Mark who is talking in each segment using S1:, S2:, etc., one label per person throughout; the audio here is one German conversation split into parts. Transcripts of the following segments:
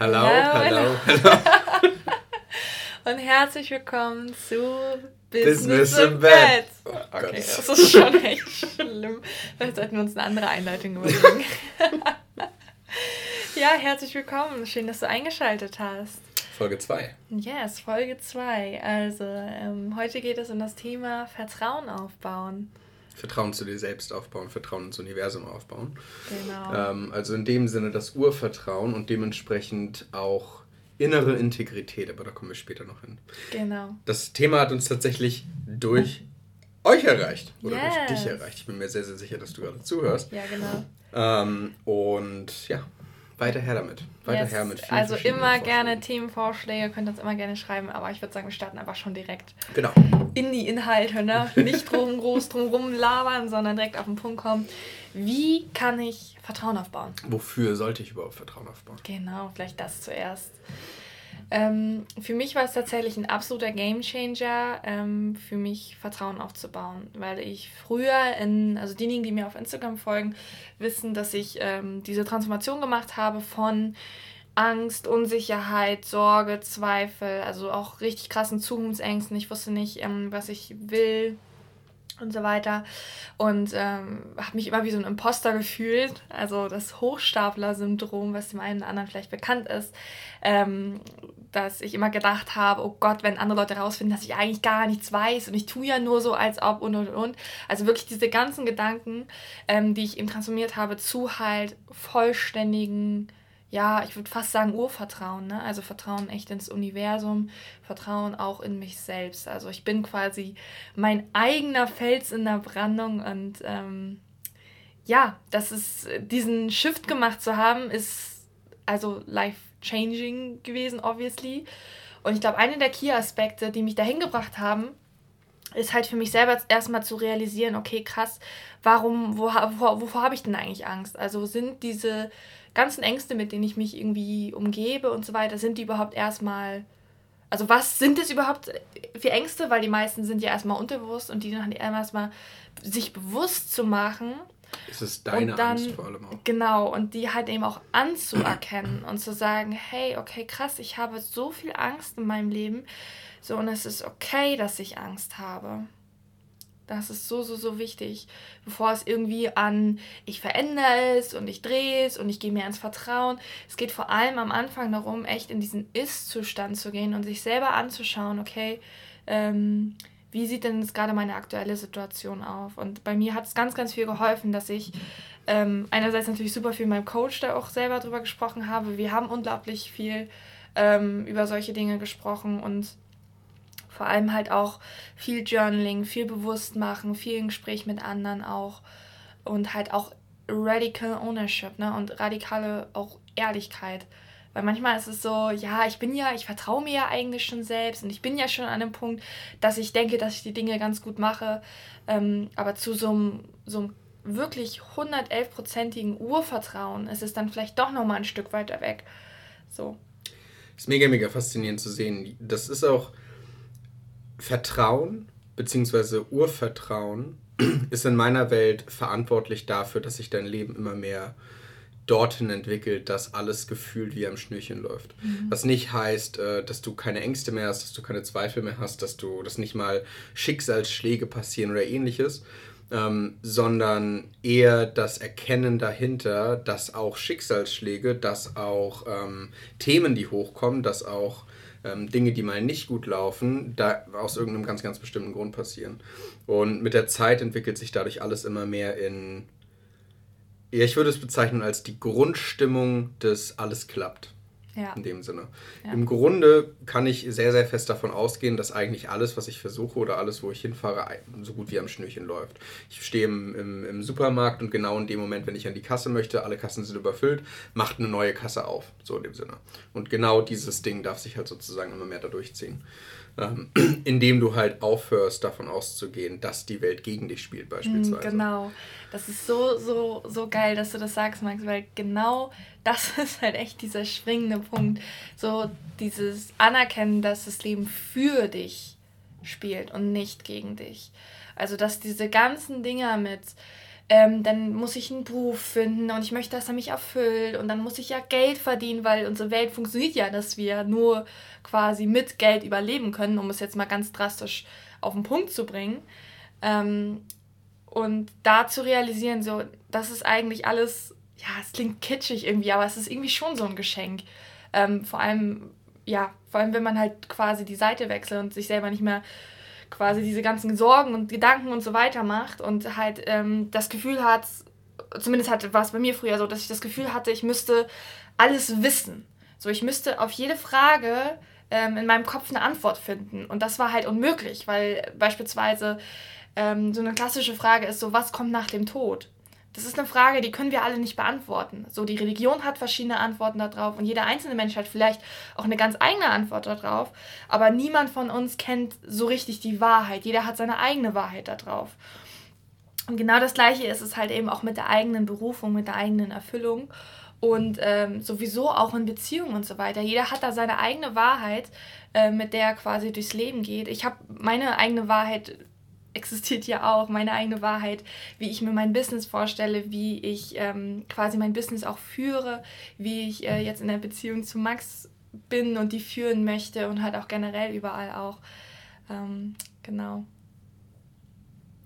S1: Hallo, hallo,
S2: hallo. Und herzlich willkommen zu Business, Business im Bett. Bett. Oh okay, das ist schon echt schlimm. Vielleicht sollten wir uns eine andere Einleitung überlegen. ja, herzlich willkommen. Schön, dass du eingeschaltet hast.
S1: Folge 2.
S2: Yes, Folge 2. Also, ähm, heute geht es um das Thema Vertrauen aufbauen.
S1: Vertrauen zu dir selbst aufbauen, Vertrauen ins Universum aufbauen. Genau. Ähm, also in dem Sinne das Urvertrauen und dementsprechend auch innere Integrität, aber da kommen wir später noch hin. Genau. Das Thema hat uns tatsächlich durch euch erreicht oder yes. durch dich erreicht. Ich bin mir sehr, sehr sicher, dass du gerade zuhörst. Ja, genau. Ähm, und ja, weiter her damit. Weiter
S2: yes. her mit vielen Also immer gerne Themenvorschläge, könnt ihr uns immer gerne schreiben, aber ich würde sagen, wir starten einfach schon direkt genau. in die Inhalte. Ne? Nicht drum groß drum rum labern, sondern direkt auf den Punkt kommen. Wie kann ich Vertrauen aufbauen?
S1: Wofür sollte ich überhaupt Vertrauen aufbauen?
S2: Genau, vielleicht das zuerst. Ähm, für mich war es tatsächlich ein absoluter Gamechanger, ähm, für mich Vertrauen aufzubauen, weil ich früher in, also diejenigen, die mir auf Instagram folgen, wissen, dass ich ähm, diese Transformation gemacht habe von Angst, Unsicherheit, Sorge, Zweifel, also auch richtig krassen Zukunftsängsten. Ich wusste nicht, ähm, was ich will, und so weiter. Und ähm, habe mich immer wie so ein Imposter gefühlt. Also das Hochstapler-Syndrom, was dem einen oder anderen vielleicht bekannt ist. Ähm, dass ich immer gedacht habe, oh Gott, wenn andere Leute herausfinden, dass ich eigentlich gar nichts weiß und ich tue ja nur so, als ob und und und. Also wirklich diese ganzen Gedanken, ähm, die ich eben transformiert habe, zu halt vollständigen ja, ich würde fast sagen Urvertrauen, ne? Also Vertrauen echt ins Universum, Vertrauen auch in mich selbst. Also ich bin quasi mein eigener Fels in der Brandung und ähm, ja, das ist, diesen Shift gemacht zu haben, ist also life-changing gewesen, obviously. Und ich glaube, eine der Key-Aspekte, die mich dahin gebracht haben, ist halt für mich selber erstmal zu realisieren, okay, krass, warum, wo, wovor, wovor habe ich denn eigentlich Angst? Also sind diese ganzen Ängste, mit denen ich mich irgendwie umgebe und so weiter, sind die überhaupt erstmal. Also was sind es überhaupt für Ängste? Weil die meisten sind ja erstmal unterbewusst und die dann erstmal sich bewusst zu machen. Es ist deine dann, Angst vor allem auch. Genau, und die halt eben auch anzuerkennen und zu sagen, hey, okay, krass, ich habe so viel Angst in meinem Leben. So, und es ist okay, dass ich Angst habe. Das ist so, so, so wichtig. Bevor es irgendwie an, ich verändere es und ich drehe es und ich gehe mehr ins Vertrauen. Es geht vor allem am Anfang darum, echt in diesen Ist-Zustand zu gehen und sich selber anzuschauen, okay, ähm, wie sieht denn jetzt gerade meine aktuelle Situation auf? Und bei mir hat es ganz, ganz viel geholfen, dass ich ähm, einerseits natürlich super viel mit meinem Coach da auch selber drüber gesprochen habe. Wir haben unglaublich viel ähm, über solche Dinge gesprochen und vor allem halt auch viel Journaling, viel bewusst machen, viel Gespräch mit anderen auch und halt auch radical ownership, ne? Und radikale auch Ehrlichkeit. Weil manchmal ist es so, ja, ich bin ja, ich vertraue mir ja eigentlich schon selbst und ich bin ja schon an dem Punkt, dass ich denke, dass ich die Dinge ganz gut mache. Ähm, aber zu so einem, so einem wirklich 111-prozentigen Urvertrauen ist es dann vielleicht doch nochmal ein Stück weiter weg. So.
S1: Ist mega, mega faszinierend zu sehen. Das ist auch, Vertrauen bzw. Urvertrauen ist in meiner Welt verantwortlich dafür, dass sich dein Leben immer mehr dorthin entwickelt, dass alles gefühlt wie am Schnürchen läuft. Mhm. Was nicht heißt, äh, dass du keine Ängste mehr hast, dass du keine Zweifel mehr hast, dass du, dass nicht mal Schicksalsschläge passieren oder ähnliches, ähm, sondern eher das Erkennen dahinter, dass auch Schicksalsschläge, dass auch ähm, Themen, die hochkommen, dass auch ähm, Dinge, die mal nicht gut laufen, da aus irgendeinem ganz, ganz bestimmten Grund passieren. Und mit der Zeit entwickelt sich dadurch alles immer mehr in, ja, ich würde es bezeichnen als die Grundstimmung des alles klappt. Ja. In dem Sinne. Ja. Im Grunde kann ich sehr, sehr fest davon ausgehen, dass eigentlich alles, was ich versuche oder alles, wo ich hinfahre, so gut wie am Schnürchen läuft. Ich stehe im, im, im Supermarkt und genau in dem Moment, wenn ich an die Kasse möchte, alle Kassen sind überfüllt, macht eine neue Kasse auf. So in dem Sinne. Und genau dieses Ding darf sich halt sozusagen immer mehr da durchziehen ähm, indem du halt aufhörst, davon auszugehen, dass die Welt gegen dich spielt, beispielsweise.
S2: Genau. Das ist so, so, so geil, dass du das sagst, Max, weil genau das ist halt echt dieser springende Punkt. So dieses Anerkennen, dass das Leben für dich spielt und nicht gegen dich. Also, dass diese ganzen Dinge mit ähm, dann muss ich einen Beruf finden und ich möchte, dass er mich erfüllt und dann muss ich ja Geld verdienen, weil unsere Welt funktioniert ja, dass wir nur quasi mit Geld überleben können, um es jetzt mal ganz drastisch auf den Punkt zu bringen. Ähm, und da zu realisieren, so, das ist eigentlich alles, ja, es klingt kitschig irgendwie, aber es ist irgendwie schon so ein Geschenk. Ähm, vor allem, ja, vor allem, wenn man halt quasi die Seite wechselt und sich selber nicht mehr quasi diese ganzen Sorgen und Gedanken und so weiter macht und halt ähm, das Gefühl hat, zumindest hatte, war es bei mir früher so, dass ich das Gefühl hatte, ich müsste alles wissen. So, ich müsste auf jede Frage ähm, in meinem Kopf eine Antwort finden. Und das war halt unmöglich, weil beispielsweise ähm, so eine klassische Frage ist so, was kommt nach dem Tod? Das ist eine Frage, die können wir alle nicht beantworten. So, die Religion hat verschiedene Antworten darauf und jeder einzelne Mensch hat vielleicht auch eine ganz eigene Antwort darauf, aber niemand von uns kennt so richtig die Wahrheit. Jeder hat seine eigene Wahrheit darauf. Und genau das Gleiche ist es halt eben auch mit der eigenen Berufung, mit der eigenen Erfüllung und ähm, sowieso auch in Beziehungen und so weiter. Jeder hat da seine eigene Wahrheit, äh, mit der er quasi durchs Leben geht. Ich habe meine eigene Wahrheit existiert ja auch, meine eigene Wahrheit, wie ich mir mein Business vorstelle, wie ich ähm, quasi mein Business auch führe, wie ich äh, jetzt in der Beziehung zu Max bin und die führen möchte und halt auch generell überall auch. Ähm, genau.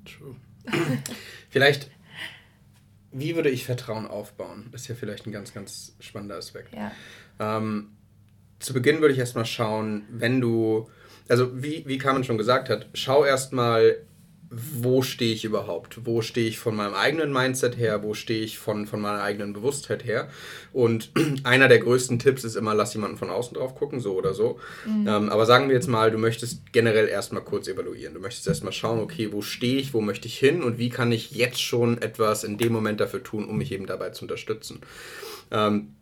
S1: True. Vielleicht, wie würde ich Vertrauen aufbauen? Das ist ja vielleicht ein ganz, ganz spannender Aspekt. Ja. Ähm, zu Beginn würde ich erstmal schauen, wenn du, also wie, wie Carmen schon gesagt hat, schau erstmal, wo stehe ich überhaupt? Wo stehe ich von meinem eigenen Mindset her? Wo stehe ich von, von meiner eigenen Bewusstheit her? Und einer der größten Tipps ist immer, lass jemanden von außen drauf gucken, so oder so. Mhm. Ähm, aber sagen wir jetzt mal, du möchtest generell erstmal kurz evaluieren. Du möchtest erstmal schauen, okay, wo stehe ich, wo möchte ich hin und wie kann ich jetzt schon etwas in dem Moment dafür tun, um mich eben dabei zu unterstützen. Ähm,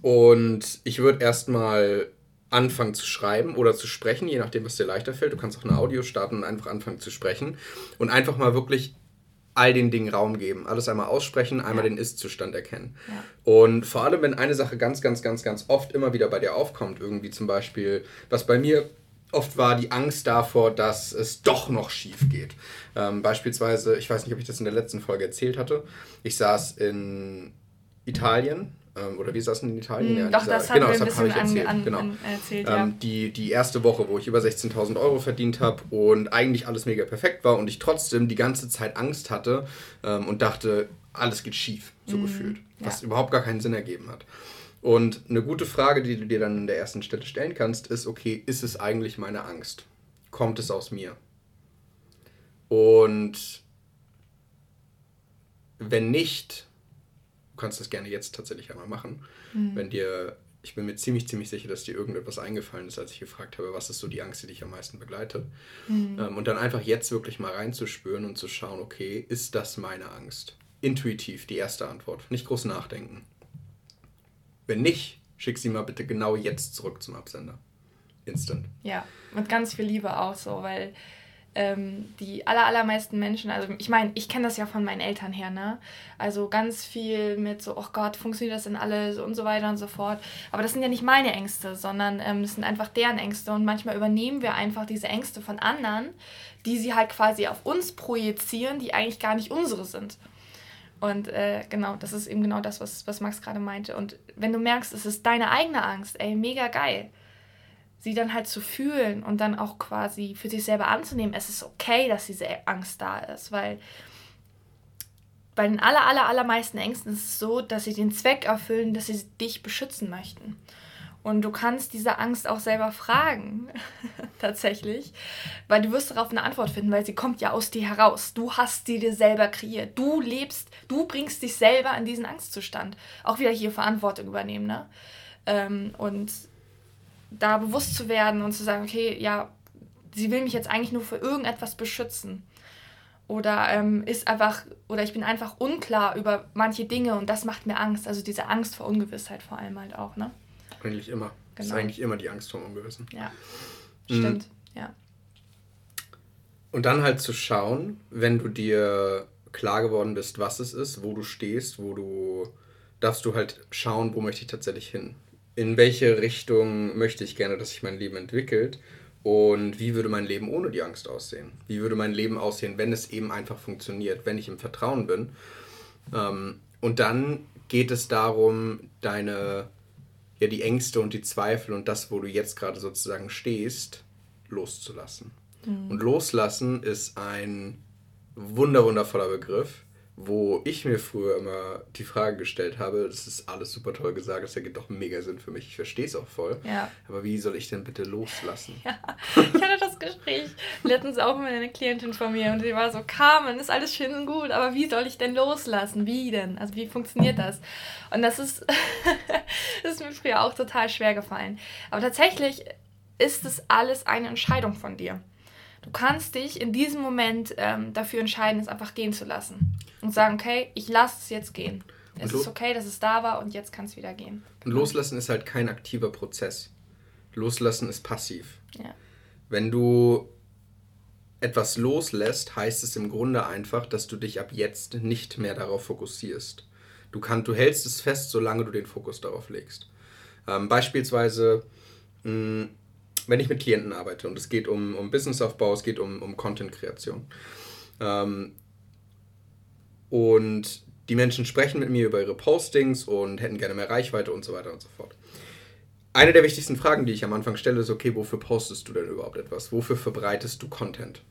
S1: und ich würde erstmal anfangen zu schreiben oder zu sprechen, je nachdem, was dir leichter fällt. Du kannst auch ein Audio starten und einfach anfangen zu sprechen und einfach mal wirklich all den Dingen Raum geben. Alles einmal aussprechen, einmal ja. den Ist-Zustand erkennen. Ja. Und vor allem, wenn eine Sache ganz, ganz, ganz, ganz oft immer wieder bei dir aufkommt, irgendwie zum Beispiel, was bei mir oft war, die Angst davor, dass es doch noch schief geht. Ähm, beispielsweise, ich weiß nicht, ob ich das in der letzten Folge erzählt hatte, ich saß in Italien oder wir saßen in Italien. Mm, ja, doch, das genau, das habe ich erzählt. An, genau. An, erzählt ähm, ja. die, die erste Woche, wo ich über 16.000 Euro verdient habe und eigentlich alles mega perfekt war und ich trotzdem die ganze Zeit Angst hatte ähm, und dachte, alles geht schief, so mm, gefühlt. Was ja. überhaupt gar keinen Sinn ergeben hat. Und eine gute Frage, die du dir dann an der ersten Stelle stellen kannst, ist, okay, ist es eigentlich meine Angst? Kommt es aus mir? Und wenn nicht, du kannst das gerne jetzt tatsächlich einmal machen. Mhm. Wenn dir, ich bin mir ziemlich, ziemlich sicher, dass dir irgendetwas eingefallen ist, als ich gefragt habe, was ist so die Angst, die dich am meisten begleitet. Mhm. Ähm, und dann einfach jetzt wirklich mal reinzuspüren und zu schauen, okay, ist das meine Angst? Intuitiv, die erste Antwort. Nicht groß nachdenken. Wenn nicht, schick sie mal bitte genau jetzt zurück zum Absender. Instant.
S2: Ja, mit ganz viel Liebe auch so, weil ähm, die aller, allermeisten Menschen, also ich meine, ich kenne das ja von meinen Eltern her, ne? Also ganz viel mit so, oh Gott, funktioniert das denn alles und so weiter und so fort. Aber das sind ja nicht meine Ängste, sondern ähm, das sind einfach deren Ängste und manchmal übernehmen wir einfach diese Ängste von anderen, die sie halt quasi auf uns projizieren, die eigentlich gar nicht unsere sind. Und äh, genau, das ist eben genau das, was, was Max gerade meinte. Und wenn du merkst, es ist deine eigene Angst, ey, mega geil sie dann halt zu fühlen und dann auch quasi für sich selber anzunehmen, es ist okay, dass diese Angst da ist, weil bei den aller, aller, allermeisten Ängsten ist es so, dass sie den Zweck erfüllen, dass sie dich beschützen möchten. Und du kannst diese Angst auch selber fragen, tatsächlich, weil du wirst darauf eine Antwort finden, weil sie kommt ja aus dir heraus. Du hast sie dir selber kreiert. Du lebst, du bringst dich selber in diesen Angstzustand. Auch wieder hier Verantwortung übernehmen, ne? Ähm, und da bewusst zu werden und zu sagen, okay, ja, sie will mich jetzt eigentlich nur für irgendetwas beschützen. Oder ähm, ist einfach, oder ich bin einfach unklar über manche Dinge und das macht mir Angst. Also diese Angst vor Ungewissheit vor allem halt auch, ne?
S1: Eigentlich immer. Genau. Das ist eigentlich immer die Angst vor Ungewissen.
S2: Ja. Mhm. Stimmt, ja.
S1: Und dann halt zu schauen, wenn du dir klar geworden bist, was es ist, wo du stehst, wo du darfst du halt schauen, wo möchte ich tatsächlich hin in welche Richtung möchte ich gerne, dass sich mein Leben entwickelt Und wie würde mein Leben ohne die Angst aussehen? Wie würde mein Leben aussehen, wenn es eben einfach funktioniert, wenn ich im Vertrauen bin? Ähm, und dann geht es darum, deine, ja, die Ängste und die Zweifel und das, wo du jetzt gerade sozusagen stehst, loszulassen. Mhm. Und loslassen ist ein wunder, wundervoller Begriff wo ich mir früher immer die Frage gestellt habe, das ist alles super toll gesagt, das ergibt doch mega Sinn für mich, ich verstehe es auch voll. Ja. Aber wie soll ich denn bitte loslassen?
S2: Ja, ich hatte das Gespräch letztens auch mit einer Klientin von mir und sie war so, Carmen, ist alles schön und gut, aber wie soll ich denn loslassen? Wie denn? Also wie funktioniert das? Und das ist, das ist mir früher auch total schwer gefallen. Aber tatsächlich ist es alles eine Entscheidung von dir. Du kannst dich in diesem Moment ähm, dafür entscheiden, es einfach gehen zu lassen. Und sagen, okay, ich lasse es jetzt gehen. Es ist okay, dass es da war und jetzt kann es wieder gehen.
S1: Und loslassen ist halt kein aktiver Prozess. Loslassen ist passiv. Ja. Wenn du etwas loslässt, heißt es im Grunde einfach, dass du dich ab jetzt nicht mehr darauf fokussierst. Du, kann, du hältst es fest, solange du den Fokus darauf legst. Ähm, beispielsweise, mh, hm, wenn ich mit Klienten arbeite und es geht um, um Businessaufbau, es geht um, um Content-Kreation. Ähm, und die Menschen sprechen mit mir über ihre Postings und hätten gerne mehr Reichweite und so weiter und so fort. Eine der wichtigsten Fragen, die ich am Anfang stelle, ist, okay, wofür postest du denn überhaupt etwas? Wofür verbreitest du Content?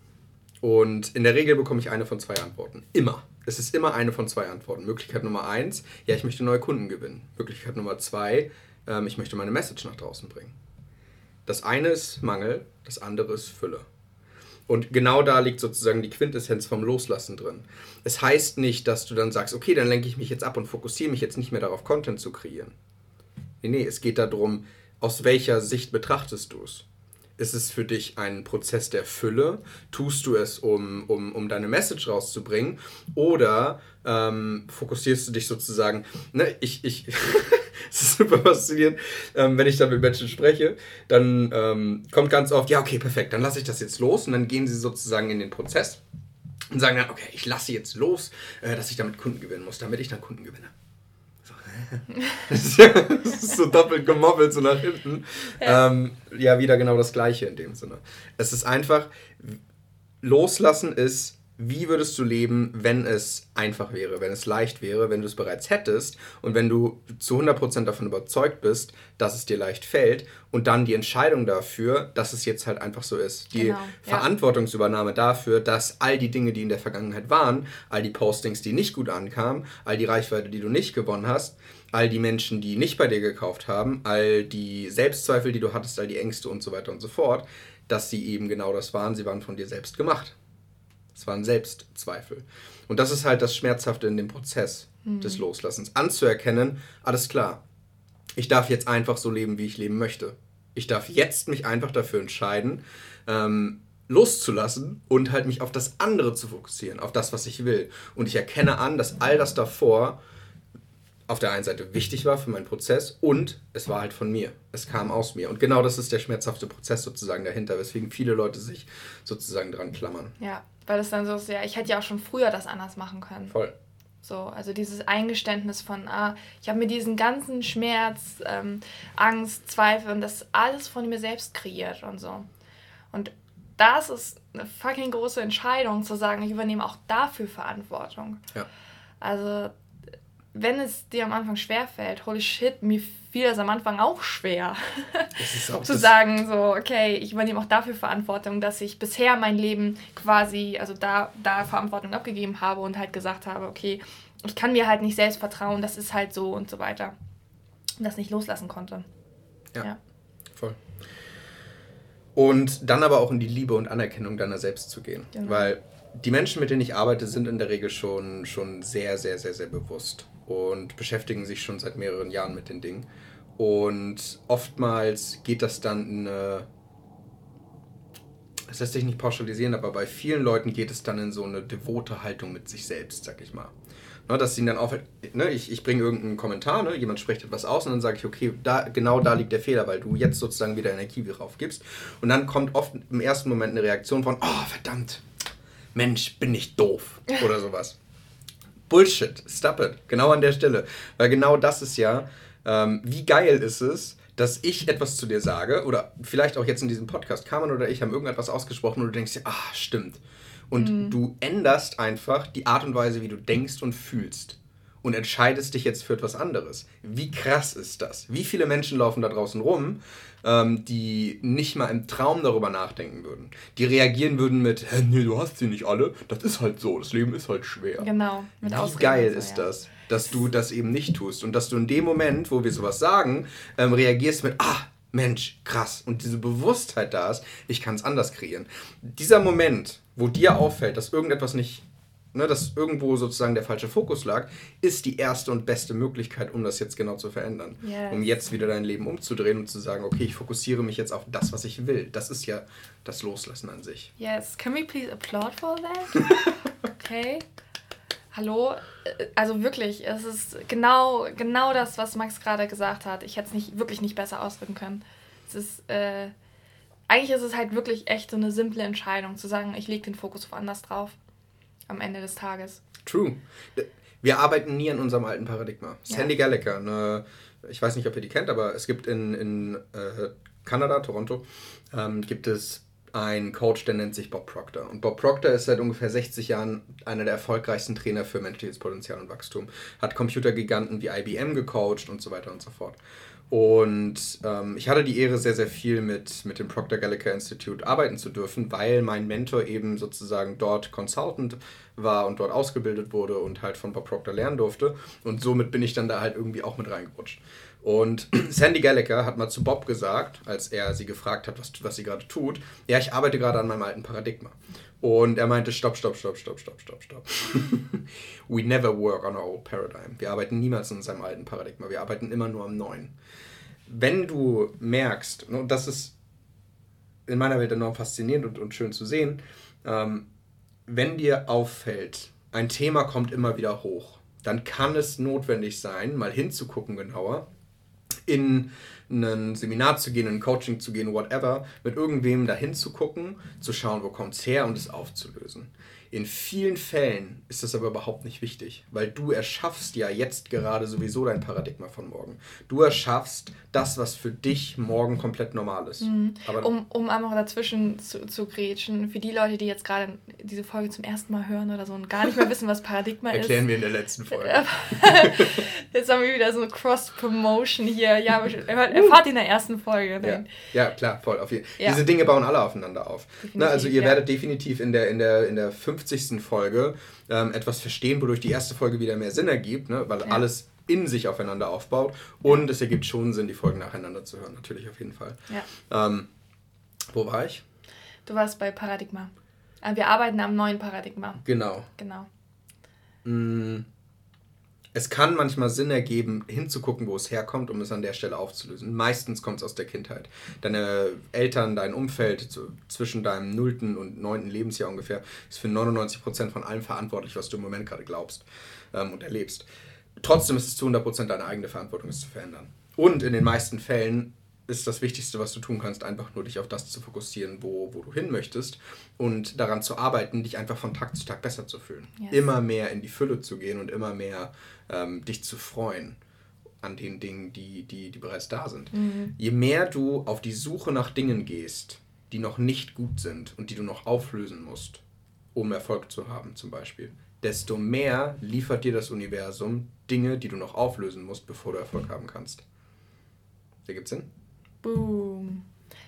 S1: Und in der Regel bekomme ich eine von zwei Antworten. Immer. Es ist immer eine von zwei Antworten. Möglichkeit Nummer eins, ja, ich möchte neue Kunden gewinnen. Möglichkeit Nummer zwei, ähm, ich möchte meine Message nach draußen bringen. Das eine ist Mangel, das andere ist Fülle. Und genau da liegt sozusagen die Quintessenz vom Loslassen drin. Es heißt nicht, dass du dann sagst, okay, dann lenke ich mich jetzt ab und fokussiere mich jetzt nicht mehr darauf, Content zu kreieren. Nee, nee, es geht darum, aus welcher Sicht betrachtest du es. Ist es für dich ein Prozess der Fülle? Tust du es, um, um, um deine Message rauszubringen? Oder ähm, fokussierst du dich sozusagen, ne, ich, ich, es ist super faszinierend, ähm, wenn ich da mit Menschen spreche, dann ähm, kommt ganz oft, ja, okay, perfekt, dann lasse ich das jetzt los und dann gehen sie sozusagen in den Prozess und sagen dann, okay, ich lasse jetzt los, äh, dass ich damit Kunden gewinnen muss, damit ich dann Kunden gewinne. das ist so doppelt gemobbelt, so nach hinten. Ähm, ja, wieder genau das Gleiche in dem Sinne. Es ist einfach, loslassen ist wie würdest du leben, wenn es einfach wäre, wenn es leicht wäre, wenn du es bereits hättest und wenn du zu 100% davon überzeugt bist, dass es dir leicht fällt und dann die Entscheidung dafür, dass es jetzt halt einfach so ist. Die genau, Verantwortungsübernahme ja. dafür, dass all die Dinge, die in der Vergangenheit waren, all die Postings, die nicht gut ankamen, all die Reichweite, die du nicht gewonnen hast, all die Menschen, die nicht bei dir gekauft haben, all die Selbstzweifel, die du hattest, all die Ängste und so weiter und so fort, dass sie eben genau das waren, sie waren von dir selbst gemacht. Es waren Selbstzweifel. Und das ist halt das Schmerzhafte in dem Prozess mhm. des Loslassens. Anzuerkennen, alles klar, ich darf jetzt einfach so leben, wie ich leben möchte. Ich darf jetzt mich einfach dafür entscheiden, ähm, loszulassen und halt mich auf das andere zu fokussieren, auf das, was ich will. Und ich erkenne an, dass all das davor auf der einen Seite wichtig war für meinen Prozess und es war halt von mir. Es kam aus mir. Und genau das ist der schmerzhafte Prozess sozusagen dahinter, weswegen viele Leute sich sozusagen dran klammern.
S2: Ja, weil es dann so ist, ja, ich hätte ja auch schon früher das anders machen können. Voll. So, also dieses Eingeständnis von, ah, ich habe mir diesen ganzen Schmerz, ähm, Angst, Zweifel und das alles von mir selbst kreiert und so. Und das ist eine fucking große Entscheidung, zu sagen, ich übernehme auch dafür Verantwortung. Ja. Also wenn es dir am Anfang schwer fällt, holy shit, mir fiel das am Anfang auch schwer. Auch zu sagen, so, okay, ich übernehme auch dafür Verantwortung, dass ich bisher mein Leben quasi, also da, da Verantwortung abgegeben habe und halt gesagt habe, okay, ich kann mir halt nicht selbst vertrauen, das ist halt so und so weiter. Und das nicht loslassen konnte. Ja, ja.
S1: Voll. Und dann aber auch in die Liebe und Anerkennung deiner selbst zu gehen. Genau. Weil die Menschen, mit denen ich arbeite, sind in der Regel schon, schon sehr, sehr, sehr, sehr bewusst und beschäftigen sich schon seit mehreren Jahren mit den Dingen. Und oftmals geht das dann in eine. Das lässt sich nicht pauschalisieren, aber bei vielen Leuten geht es dann in so eine devote Haltung mit sich selbst, sag ich mal. Ne, dass ihnen dann auch, ne, ich, ich bringe irgendeinen Kommentar, ne, jemand spricht etwas aus und dann sage ich, okay, da, genau da liegt der Fehler, weil du jetzt sozusagen wieder Energie drauf gibst. Und dann kommt oft im ersten Moment eine Reaktion von, oh, verdammt, Mensch, bin ich doof oder sowas. Bullshit, stop it, genau an der Stelle. Weil genau das ist ja, ähm, wie geil ist es, dass ich etwas zu dir sage oder vielleicht auch jetzt in diesem Podcast, Carmen oder ich haben irgendetwas ausgesprochen und du denkst dir, ah, stimmt. Und mhm. du änderst einfach die Art und Weise, wie du denkst und fühlst und entscheidest dich jetzt für etwas anderes. Wie krass ist das? Wie viele Menschen laufen da draußen rum, ähm, die nicht mal im Traum darüber nachdenken würden? Die reagieren würden mit, Hä, nee, du hast sie nicht alle, das ist halt so, das Leben ist halt schwer. Genau, mit Wie geil so, ist ja. das, dass du das eben nicht tust und dass du in dem Moment, wo wir sowas sagen, ähm, reagierst mit, ah, Mensch, krass. Und diese Bewusstheit da ist, ich kann es anders kreieren. Dieser Moment, wo dir auffällt, dass irgendetwas nicht ne, dass irgendwo sozusagen der falsche Fokus lag, ist die erste und beste Möglichkeit, um das jetzt genau zu verändern. Yes. Um jetzt wieder dein Leben umzudrehen und zu sagen, okay, ich fokussiere mich jetzt auf das, was ich will. Das ist ja das Loslassen an sich.
S2: Yes, can we please applaud for that? okay. Hallo, äh, also wirklich, es ist genau, genau das, was Max gerade gesagt hat. Ich hätte es nicht, wirklich nicht besser ausdrücken können. Es ist, äh, eigentlich ist es halt wirklich echt so eine simple Entscheidung, zu sagen, ich lege den Fokus woanders drauf am Ende des Tages.
S1: True. Wir arbeiten nie an unserem alten Paradigma. Ja. Sandy Gallagher, eine, ich weiß nicht, ob ihr die kennt, aber es gibt in, in äh, Kanada, Toronto, ähm, gibt es einen Coach, der nennt sich Bob Proctor. Und Bob Proctor ist seit ungefähr 60 Jahren einer der erfolgreichsten Trainer für menschliches Potenzial und Wachstum. Hat Computergiganten wie IBM gecoacht und so weiter und so fort. Und ähm, ich hatte die Ehre, sehr, sehr viel mit, mit dem Proctor Gallagher Institute arbeiten zu dürfen, weil mein Mentor eben sozusagen dort Consultant war und dort ausgebildet wurde und halt von Bob Proctor lernen durfte. Und somit bin ich dann da halt irgendwie auch mit reingerutscht. Und Sandy Gallagher hat mal zu Bob gesagt, als er sie gefragt hat, was, was sie gerade tut, ja, ich arbeite gerade an meinem alten Paradigma. Und er meinte, stopp, stopp, stopp, stopp, stopp, stopp, stopp. We never work on our old paradigm. Wir arbeiten niemals in unserem alten Paradigma. Wir arbeiten immer nur am neuen wenn du merkst, und das ist in meiner Welt enorm faszinierend und, und schön zu sehen, ähm, wenn dir auffällt, ein Thema kommt immer wieder hoch, dann kann es notwendig sein, mal hinzugucken genauer, in ein Seminar zu gehen, in ein Coaching zu gehen, whatever, mit irgendwem dahin zu gucken, zu schauen, wo kommt es her und es aufzulösen. In vielen Fällen ist das aber überhaupt nicht wichtig, weil du erschaffst ja jetzt gerade sowieso dein Paradigma von morgen. Du erschaffst das, was für dich morgen komplett normal ist. Mhm.
S2: Um, um einmal dazwischen zu, zu grätschen, für die Leute, die jetzt gerade diese Folge zum ersten Mal hören oder so und gar nicht mehr wissen, was Paradigma
S1: ist. Erklären wir in der letzten Folge.
S2: jetzt haben wir wieder so eine Cross-Promotion hier. Ja, erfahrt ihr in der ersten Folge.
S1: Ja. ja, klar, voll. Auf jeden. Ja. Diese Dinge bauen alle aufeinander auf. Na, also ihr ja. werdet definitiv in der, in der, in der 50. Folge ähm, etwas verstehen, wodurch die erste Folge wieder mehr Sinn ergibt, ne? weil alles in sich aufeinander aufbaut. Und es ergibt schon Sinn, die Folgen nacheinander zu hören, natürlich auf jeden Fall. Ja. Ähm, wo war ich?
S2: Du warst bei Paradigma. Ah, wir arbeiten am neuen Paradigma.
S1: Genau. Genau. Mm, es kann manchmal Sinn ergeben, hinzugucken, wo es herkommt, um es an der Stelle aufzulösen. Meistens kommt es aus der Kindheit. Deine Eltern, dein Umfeld so zwischen deinem nullten und neunten Lebensjahr ungefähr ist für 99% von allem verantwortlich, was du im Moment gerade glaubst ähm, und erlebst. Trotzdem ist es zu 100% deine eigene Verantwortung, es zu verändern. Und in den meisten Fällen ist das Wichtigste, was du tun kannst, einfach nur dich auf das zu fokussieren, wo, wo du hin möchtest und daran zu arbeiten, dich einfach von Tag zu Tag besser zu fühlen. Yes. Immer mehr in die Fülle zu gehen und immer mehr ähm, dich zu freuen an den Dingen, die, die, die bereits da sind. Mhm. Je mehr du auf die Suche nach Dingen gehst, die noch nicht gut sind und die du noch auflösen musst, um Erfolg zu haben zum Beispiel, desto mehr liefert dir das Universum Dinge, die du noch auflösen musst, bevor du Erfolg haben kannst. Ergibt Sinn?
S2: Boom.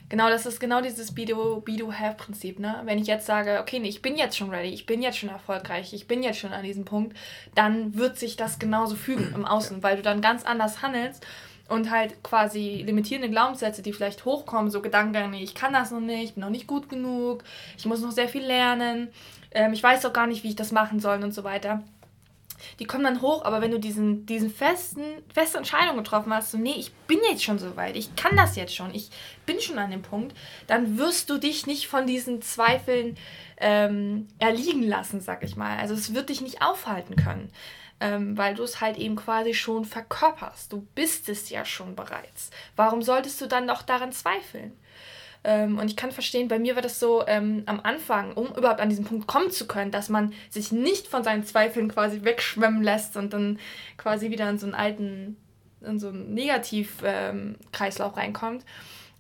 S2: Genau, das ist genau dieses Be-Do-Have-Prinzip. Ne? Wenn ich jetzt sage, okay, nee, ich bin jetzt schon ready, ich bin jetzt schon erfolgreich, ich bin jetzt schon an diesem Punkt, dann wird sich das genauso fügen im Außen, weil du dann ganz anders handelst und halt quasi limitierende Glaubenssätze, die vielleicht hochkommen, so Gedanken, ich kann das noch nicht, ich bin noch nicht gut genug, ich muss noch sehr viel lernen, ähm, ich weiß doch gar nicht, wie ich das machen soll und so weiter. Die kommen dann hoch, aber wenn du diesen, diesen festen, feste Entscheidung getroffen hast, so, nee, ich bin jetzt schon so weit, ich kann das jetzt schon, ich bin schon an dem Punkt, dann wirst du dich nicht von diesen Zweifeln ähm, erliegen lassen, sag ich mal. Also es wird dich nicht aufhalten können, ähm, weil du es halt eben quasi schon verkörperst. Du bist es ja schon bereits. Warum solltest du dann noch daran zweifeln? Ähm, und ich kann verstehen, bei mir war das so ähm, am Anfang, um überhaupt an diesen Punkt kommen zu können, dass man sich nicht von seinen Zweifeln quasi wegschwemmen lässt und dann quasi wieder in so einen alten in so einen Negativ-Kreislauf ähm, reinkommt.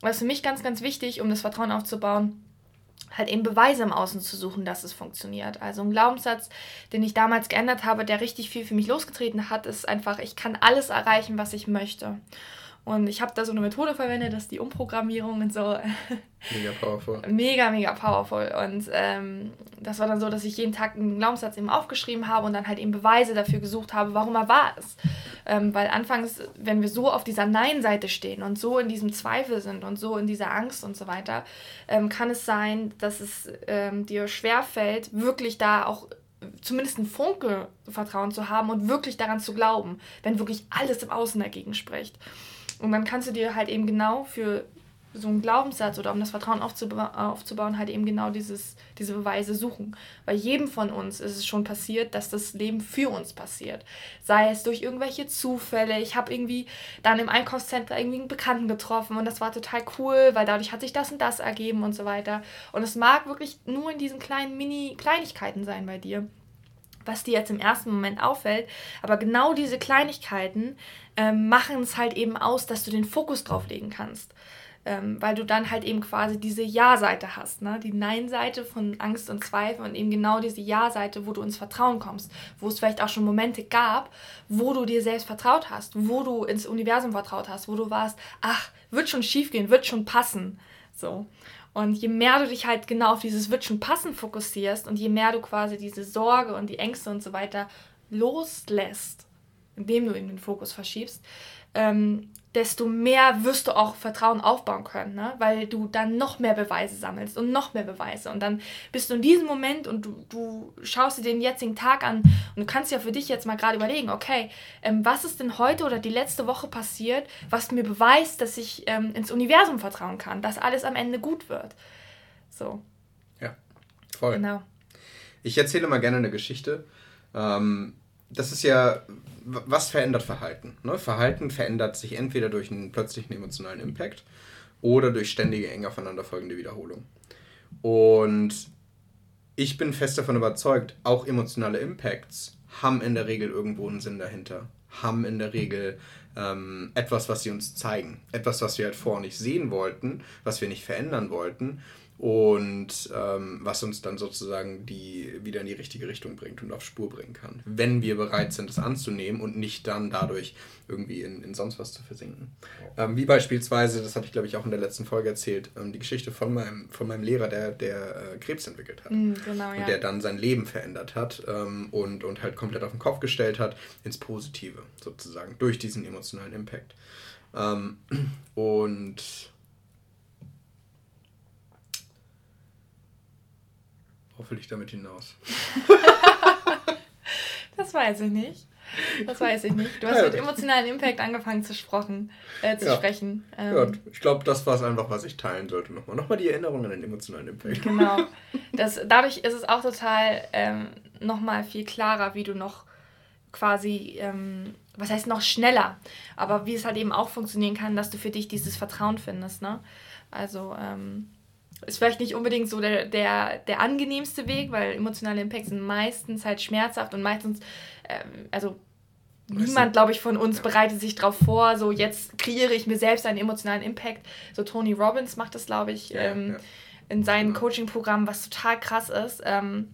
S2: Was für mich ganz, ganz wichtig, um das Vertrauen aufzubauen, halt eben Beweise im Außen zu suchen, dass es funktioniert. Also ein Glaubenssatz, den ich damals geändert habe, der richtig viel für mich losgetreten hat, ist einfach, ich kann alles erreichen, was ich möchte. Und ich habe da so eine Methode verwendet, dass die Umprogrammierung und so. Mega powerful. mega, mega powerful. Und ähm, das war dann so, dass ich jeden Tag einen Glaubenssatz eben aufgeschrieben habe und dann halt eben Beweise dafür gesucht habe, warum er wahr ist. Ähm, weil anfangs, wenn wir so auf dieser Nein-Seite stehen und so in diesem Zweifel sind und so in dieser Angst und so weiter, ähm, kann es sein, dass es ähm, dir schwerfällt, wirklich da auch zumindest ein Funke Vertrauen zu haben und wirklich daran zu glauben, wenn wirklich alles im Außen dagegen spricht. Und dann kannst du dir halt eben genau für so einen Glaubenssatz oder um das Vertrauen aufzuba aufzubauen, halt eben genau dieses, diese Beweise suchen. Bei jedem von uns ist es schon passiert, dass das Leben für uns passiert. Sei es durch irgendwelche Zufälle. Ich habe irgendwie dann im Einkaufscenter irgendwie einen Bekannten getroffen und das war total cool, weil dadurch hat sich das und das ergeben und so weiter. Und es mag wirklich nur in diesen kleinen Mini-Kleinigkeiten sein bei dir was dir jetzt im ersten Moment auffällt. Aber genau diese Kleinigkeiten ähm, machen es halt eben aus, dass du den Fokus drauf legen kannst. Ähm, weil du dann halt eben quasi diese Ja-Seite hast, ne? die Nein-Seite von Angst und Zweifel und eben genau diese Ja-Seite, wo du ins Vertrauen kommst, wo es vielleicht auch schon Momente gab, wo du dir selbst vertraut hast, wo du ins Universum vertraut hast, wo du warst, ach, wird schon schief gehen, wird schon passen. So. Und je mehr du dich halt genau auf dieses wird schon passen fokussierst und je mehr du quasi diese Sorge und die Ängste und so weiter loslässt, indem du in den Fokus verschiebst, ähm, desto mehr wirst du auch Vertrauen aufbauen können, ne? weil du dann noch mehr Beweise sammelst und noch mehr Beweise. Und dann bist du in diesem Moment und du, du schaust dir den jetzigen Tag an und du kannst ja für dich jetzt mal gerade überlegen, okay, ähm, was ist denn heute oder die letzte Woche passiert, was mir beweist, dass ich ähm, ins Universum vertrauen kann, dass alles am Ende gut wird. So.
S1: Ja, voll. Genau. Ich erzähle mal gerne eine Geschichte. Ähm, das ist ja, was verändert Verhalten? Ne? Verhalten verändert sich entweder durch einen plötzlichen emotionalen Impact oder durch ständige eng aufeinanderfolgende Wiederholung. Und ich bin fest davon überzeugt, auch emotionale Impacts haben in der Regel irgendwo einen Sinn dahinter. Haben in der Regel ähm, etwas, was sie uns zeigen. Etwas, was wir halt vorher nicht sehen wollten, was wir nicht verändern wollten und ähm, was uns dann sozusagen die wieder in die richtige Richtung bringt und auf Spur bringen kann, wenn wir bereit sind, es anzunehmen und nicht dann dadurch irgendwie in, in sonst was zu versinken. Ähm, wie beispielsweise, das habe ich glaube ich auch in der letzten Folge erzählt, ähm, die Geschichte von meinem, von meinem Lehrer, der, der äh, Krebs entwickelt hat mm, genau, ja. und der dann sein Leben verändert hat ähm, und, und halt komplett auf den Kopf gestellt hat ins Positive sozusagen durch diesen emotionalen Impact. Ähm, und Worauf will ich damit hinaus?
S2: das weiß ich nicht. Das weiß ich nicht. Du hast ja. mit emotionalen Impact angefangen zu, sprochen, äh, zu
S1: ja.
S2: sprechen.
S1: Ähm, ja, ich glaube, das war es einfach, was ich teilen sollte. Nochmal, Nochmal die Erinnerung an den emotionalen Impact.
S2: Genau. Das, dadurch ist es auch total ähm, nochmal viel klarer, wie du noch quasi, ähm, was heißt noch schneller, aber wie es halt eben auch funktionieren kann, dass du für dich dieses Vertrauen findest. Ne? Also, ähm, ist vielleicht nicht unbedingt so der, der, der angenehmste Weg, weil emotionale Impacts sind meistens halt schmerzhaft und meistens, ähm, also niemand, glaube ich, von uns bereitet sich darauf vor, so jetzt kreiere ich mir selbst einen emotionalen Impact. So Tony Robbins macht das, glaube ich, ja, ähm, ja. in seinem genau. Coaching-Programm, was total krass ist. Ähm,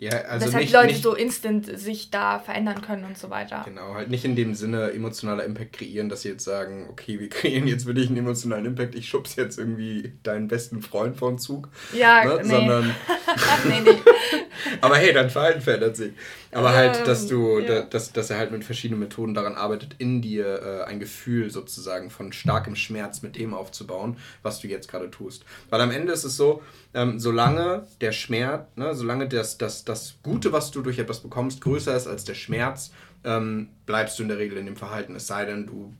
S2: ja, also Weshalb nicht, Leute nicht, so instant sich da verändern können und so weiter.
S1: Genau, halt nicht in dem Sinne emotionaler Impact kreieren, dass sie jetzt sagen, okay, wir kreieren jetzt für dich einen emotionalen Impact, ich schub's jetzt irgendwie deinen besten Freund vor den Zug. Ja, ne? nee. Sondern. nee, nee. Aber hey, dein Verhalten verändert sich. Aber halt, dass du, ähm, ja. dass, dass er halt mit verschiedenen Methoden daran arbeitet, in dir äh, ein Gefühl sozusagen von starkem Schmerz mit dem aufzubauen, was du jetzt gerade tust. Weil am Ende ist es so, ähm, solange der Schmerz, ne, solange das, das, das Gute, was du durch etwas bekommst, größer ist als der Schmerz, ähm, bleibst du in der Regel in dem Verhalten. Es sei denn, du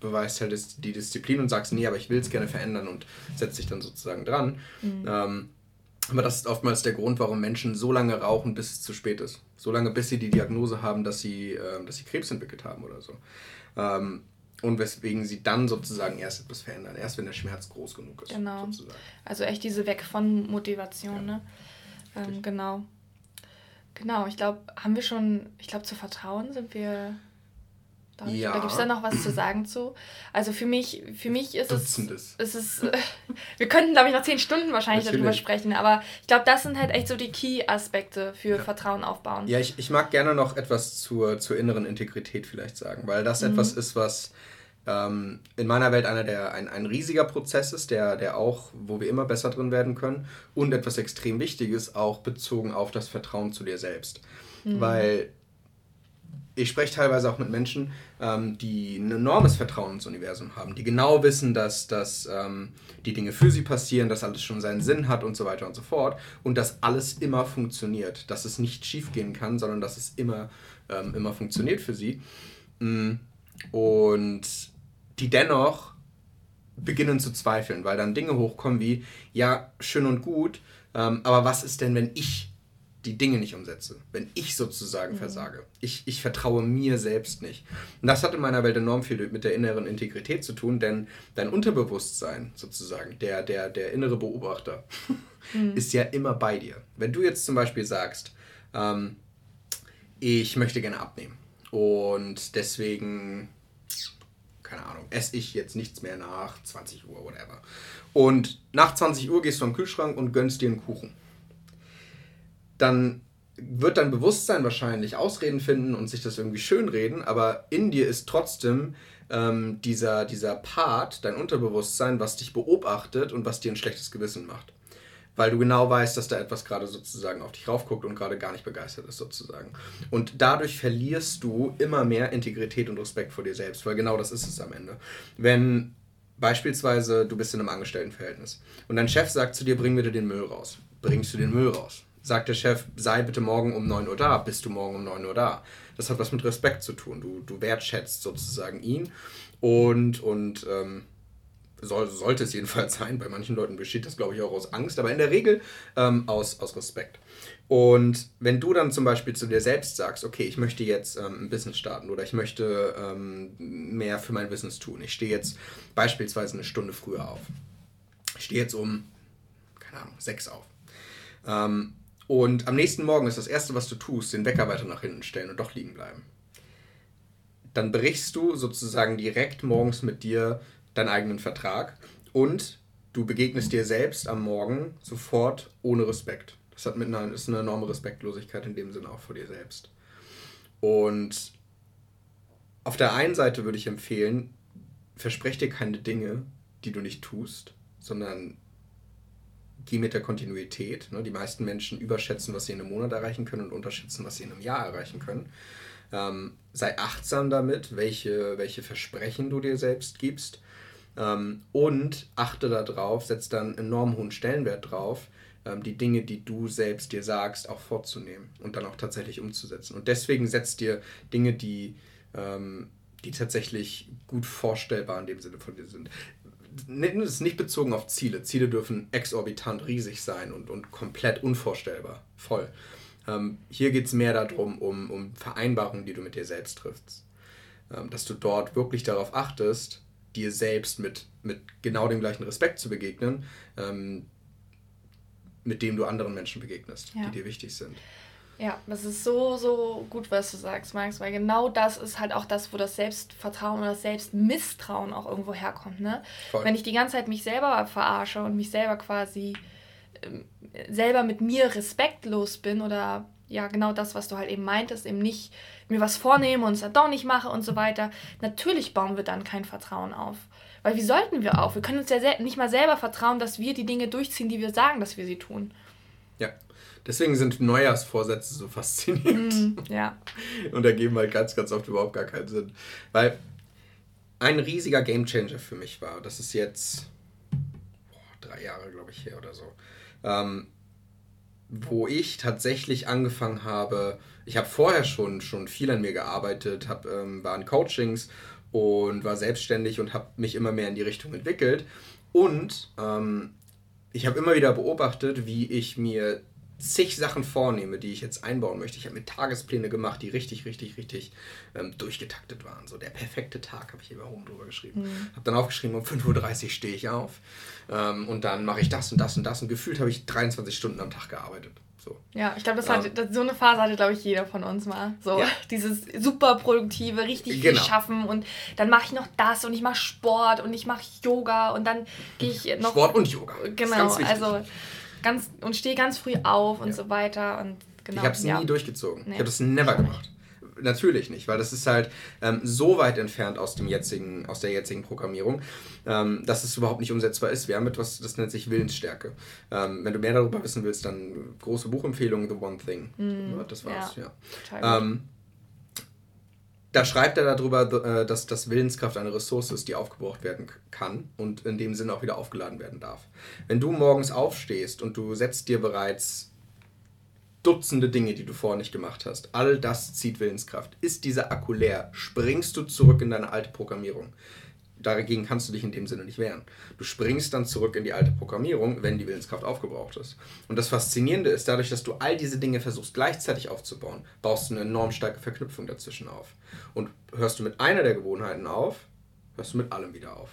S1: beweist halt die Disziplin und sagst, nee, aber ich will es gerne verändern und setzt dich dann sozusagen dran. Mhm. Ähm, aber das ist oftmals der Grund, warum Menschen so lange rauchen, bis es zu spät ist. So lange, bis sie die Diagnose haben, dass sie, äh, dass sie Krebs entwickelt haben oder so. Ähm, und weswegen sie dann sozusagen erst etwas verändern, erst wenn der Schmerz groß genug ist.
S2: Genau. Sozusagen. Also echt diese Weg von Motivation, ja. ne? Ähm, genau. Genau, ich glaube, haben wir schon, ich glaube, zu Vertrauen sind wir ich. Ja. Oder gibt es da noch was zu sagen zu? Also für mich, für mich ist Dutzendes. es, ist es wir könnten, glaube ich, noch zehn Stunden wahrscheinlich Natürlich. darüber sprechen, aber ich glaube, das sind halt echt so die Key-Aspekte für ja. Vertrauen aufbauen.
S1: Ja, ich, ich mag gerne noch etwas zur, zur inneren Integrität vielleicht sagen, weil das mhm. etwas ist, was ähm, in meiner Welt einer der ein, ein riesiger Prozess ist, der, der auch, wo wir immer besser drin werden können und etwas extrem Wichtiges, auch bezogen auf das Vertrauen zu dir selbst. Mhm. Weil ich spreche teilweise auch mit Menschen, ähm, die ein enormes Vertrauen ins Universum haben, die genau wissen, dass, dass ähm, die Dinge für sie passieren, dass alles schon seinen Sinn hat und so weiter und so fort und dass alles immer funktioniert, dass es nicht schief gehen kann, sondern dass es immer, ähm, immer funktioniert für sie. Mm, und die dennoch beginnen zu zweifeln, weil dann Dinge hochkommen wie, ja, schön und gut, ähm, aber was ist denn, wenn ich die Dinge nicht umsetze, wenn ich sozusagen mhm. versage. Ich, ich vertraue mir selbst nicht. Und das hat in meiner Welt enorm viel mit der inneren Integrität zu tun, denn dein Unterbewusstsein sozusagen, der, der, der innere Beobachter, mhm. ist ja immer bei dir. Wenn du jetzt zum Beispiel sagst, ähm, ich möchte gerne abnehmen und deswegen, keine Ahnung, esse ich jetzt nichts mehr nach 20 Uhr, whatever. Und nach 20 Uhr gehst du am Kühlschrank und gönnst dir einen Kuchen dann wird dein Bewusstsein wahrscheinlich Ausreden finden und sich das irgendwie schönreden, aber in dir ist trotzdem ähm, dieser, dieser Part, dein Unterbewusstsein, was dich beobachtet und was dir ein schlechtes Gewissen macht. Weil du genau weißt, dass da etwas gerade sozusagen auf dich raufguckt und gerade gar nicht begeistert ist, sozusagen. Und dadurch verlierst du immer mehr Integrität und Respekt vor dir selbst, weil genau das ist es am Ende. Wenn beispielsweise du bist in einem Angestelltenverhältnis und dein Chef sagt zu dir, bring bitte den Müll raus. Bringst du den Müll raus? sagt der Chef, sei bitte morgen um 9 Uhr da, bist du morgen um 9 Uhr da. Das hat was mit Respekt zu tun. Du, du wertschätzt sozusagen ihn und, und ähm, soll, sollte es jedenfalls sein. Bei manchen Leuten besteht das, glaube ich, auch aus Angst, aber in der Regel ähm, aus, aus Respekt. Und wenn du dann zum Beispiel zu dir selbst sagst, okay, ich möchte jetzt ähm, ein Business starten oder ich möchte ähm, mehr für mein Business tun. Ich stehe jetzt beispielsweise eine Stunde früher auf. Ich stehe jetzt um, keine Ahnung, sechs auf. Ähm, und am nächsten Morgen ist das Erste, was du tust, den Wecker weiter nach hinten stellen und doch liegen bleiben. Dann brichst du sozusagen direkt morgens mit dir deinen eigenen Vertrag und du begegnest dir selbst am Morgen sofort ohne Respekt. Das hat mit einer, ist eine enorme Respektlosigkeit in dem Sinne auch vor dir selbst. Und auf der einen Seite würde ich empfehlen, versprech dir keine Dinge, die du nicht tust, sondern geh mit der Kontinuität. Ne? Die meisten Menschen überschätzen, was sie in einem Monat erreichen können und unterschätzen, was sie in einem Jahr erreichen können. Ähm, sei achtsam damit, welche, welche Versprechen du dir selbst gibst. Ähm, und achte darauf, setz dann enorm hohen Stellenwert drauf, ähm, die Dinge, die du selbst dir sagst, auch vorzunehmen und dann auch tatsächlich umzusetzen. Und deswegen setzt dir Dinge, die, ähm, die tatsächlich gut vorstellbar in dem Sinne von dir sind das ist nicht bezogen auf Ziele. Ziele dürfen exorbitant riesig sein und, und komplett unvorstellbar. Voll. Hier geht es mehr darum, um, um Vereinbarungen, die du mit dir selbst triffst. Dass du dort wirklich darauf achtest, dir selbst mit, mit genau dem gleichen Respekt zu begegnen, ähm, mit dem du anderen Menschen begegnest, ja. die dir wichtig sind.
S2: Ja, das ist so, so gut, was du sagst, Max, weil genau das ist halt auch das, wo das Selbstvertrauen oder das Selbstmisstrauen auch irgendwo herkommt. Ne? Wenn ich die ganze Zeit mich selber verarsche und mich selber quasi ähm, selber mit mir respektlos bin oder ja, genau das, was du halt eben meintest, eben nicht mir was vornehme und es dann doch nicht mache und so weiter, natürlich bauen wir dann kein Vertrauen auf. Weil wie sollten wir auch? Wir können uns ja nicht mal selber vertrauen, dass wir die Dinge durchziehen, die wir sagen, dass wir sie tun.
S1: Ja, Deswegen sind Neujahrsvorsätze so faszinierend. Mm, ja. Und ergeben halt ganz, ganz oft überhaupt gar keinen Sinn. Weil ein riesiger Gamechanger für mich war, das ist jetzt boah, drei Jahre, glaube ich, her oder so, ähm, wo ich tatsächlich angefangen habe, ich habe vorher schon, schon viel an mir gearbeitet, hab, ähm, war in Coachings und war selbstständig und habe mich immer mehr in die Richtung entwickelt. Und ähm, ich habe immer wieder beobachtet, wie ich mir zig Sachen vornehme, die ich jetzt einbauen möchte. Ich habe mir Tagespläne gemacht, die richtig, richtig, richtig ähm, durchgetaktet waren. So der perfekte Tag habe ich hier oben drüber geschrieben. Mhm. Habe dann aufgeschrieben, um 5.30 Uhr stehe ich auf ähm, und dann mache ich das und das und das. Und gefühlt habe ich 23 Stunden am Tag gearbeitet. So.
S2: Ja, ich glaube, das hat, das, so eine Phase hatte, glaube ich, jeder von uns mal. So ja. dieses super produktive, richtig genau. viel schaffen und dann mache ich noch das und ich mache Sport und ich mache Yoga und dann gehe ich noch. Sport und Yoga. Genau, also ganz und stehe ganz früh auf und ja. so weiter und
S1: genau. Ich habe es ja. nie durchgezogen. Nee. Ich habe das never gemacht natürlich nicht, weil das ist halt ähm, so weit entfernt aus dem jetzigen, aus der jetzigen Programmierung, ähm, dass es überhaupt nicht umsetzbar ist. Wir haben etwas, das nennt sich Willensstärke. Ähm, wenn du mehr darüber wissen willst, dann große Buchempfehlung, The One Thing. Mm, das war's, ja. ja. Ähm, da schreibt er darüber, äh, dass das Willenskraft eine Ressource ist, die aufgebraucht werden kann und in dem Sinne auch wieder aufgeladen werden darf. Wenn du morgens aufstehst und du setzt dir bereits Dutzende Dinge, die du vorher nicht gemacht hast. All das zieht Willenskraft. Ist dieser Akku leer, springst du zurück in deine alte Programmierung. Dagegen kannst du dich in dem Sinne nicht wehren. Du springst dann zurück in die alte Programmierung, wenn die Willenskraft aufgebraucht ist. Und das Faszinierende ist, dadurch, dass du all diese Dinge versuchst gleichzeitig aufzubauen, baust du eine enorm starke Verknüpfung dazwischen auf. Und hörst du mit einer der Gewohnheiten auf, hörst du mit allem wieder auf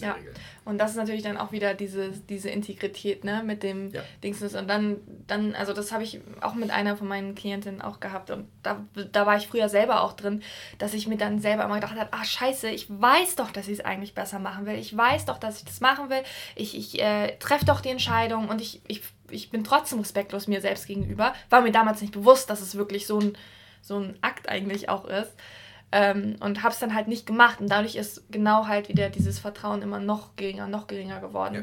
S2: ja. Und das ist natürlich dann auch wieder diese, diese Integrität, ne, mit dem ja. Dingsens. Und dann, dann, also das habe ich auch mit einer von meinen Klientinnen auch gehabt. Und da, da war ich früher selber auch drin, dass ich mir dann selber immer gedacht habe, ah scheiße, ich weiß doch, dass ich es eigentlich besser machen will. Ich weiß doch, dass ich das machen will. Ich, ich äh, treffe doch die Entscheidung und ich, ich, ich bin trotzdem respektlos mir selbst gegenüber. War mir damals nicht bewusst, dass es wirklich so ein, so ein Akt eigentlich auch ist. Ähm, und habe es dann halt nicht gemacht. Und dadurch ist genau halt wieder dieses Vertrauen immer noch geringer, noch geringer geworden. Ja.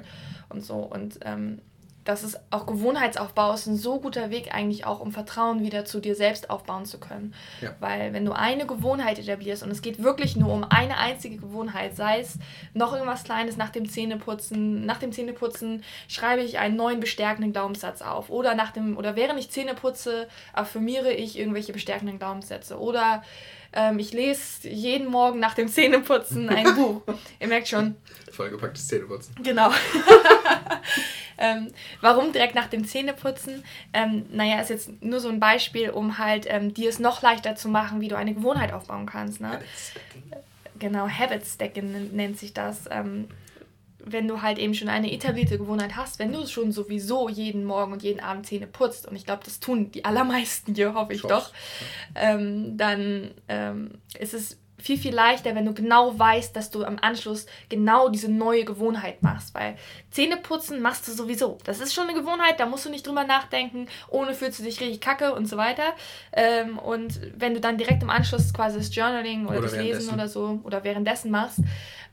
S2: Und so. Und ähm, das ist auch Gewohnheitsaufbau ist ein so guter Weg eigentlich auch, um Vertrauen wieder zu dir selbst aufbauen zu können. Ja. Weil wenn du eine Gewohnheit etablierst und es geht wirklich nur um eine einzige Gewohnheit, sei es noch irgendwas Kleines nach dem Zähneputzen, nach dem Zähneputzen schreibe ich einen neuen bestärkenden Glaubenssatz auf oder nach dem oder während ich Zähne putze, affirmiere ich irgendwelche bestärkenden Glaubenssätze oder ähm, ich lese jeden Morgen nach dem Zähneputzen ein Buch. Ihr merkt schon.
S1: Vollgepacktes Zähneputzen.
S2: Genau. ähm, warum direkt nach dem Zähneputzen? Ähm, naja, ist jetzt nur so ein Beispiel, um halt ähm, dir es noch leichter zu machen, wie du eine Gewohnheit aufbauen kannst. Ne? Genau, Habit Stacking nennt sich das. Ähm, wenn du halt eben schon eine etablierte Gewohnheit hast, wenn du schon sowieso jeden Morgen und jeden Abend Zähne putzt, und ich glaube, das tun die allermeisten hier, hoffe ich Schoss. doch, ähm, dann ähm, ist es viel, viel leichter, wenn du genau weißt, dass du am Anschluss genau diese neue Gewohnheit machst. Weil Zähneputzen machst du sowieso. Das ist schon eine Gewohnheit, da musst du nicht drüber nachdenken. Ohne fühlst du dich richtig kacke und so weiter. Ähm, und wenn du dann direkt im Anschluss quasi das Journaling oder, oder das Lesen oder so oder währenddessen machst,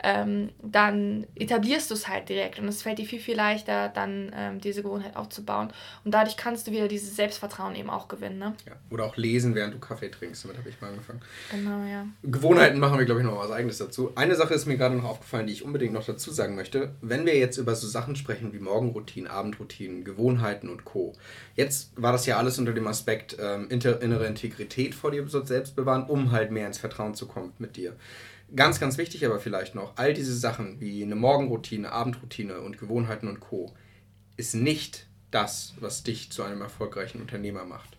S2: ähm, dann etablierst du es halt direkt und es fällt dir viel, viel leichter, dann ähm, diese Gewohnheit aufzubauen. Und dadurch kannst du wieder dieses Selbstvertrauen eben auch gewinnen. Ne?
S1: Ja. Oder auch lesen, während du Kaffee trinkst. Damit habe ich mal angefangen.
S2: Genau, ja.
S1: Gewohnheiten machen wir, glaube ich, noch was Eigenes dazu. Eine Sache ist mir gerade noch aufgefallen, die ich unbedingt noch dazu sagen möchte. Wenn wir jetzt über so Sachen sprechen wie Morgenroutinen, Abendroutinen, Gewohnheiten und Co. Jetzt war das ja alles unter dem Aspekt ähm, innere Integrität vor dir selbst bewahren, um halt mehr ins Vertrauen zu kommen mit dir. Ganz, ganz wichtig aber vielleicht noch, all diese Sachen wie eine Morgenroutine, Abendroutine und Gewohnheiten und Co. ist nicht das, was dich zu einem erfolgreichen Unternehmer macht.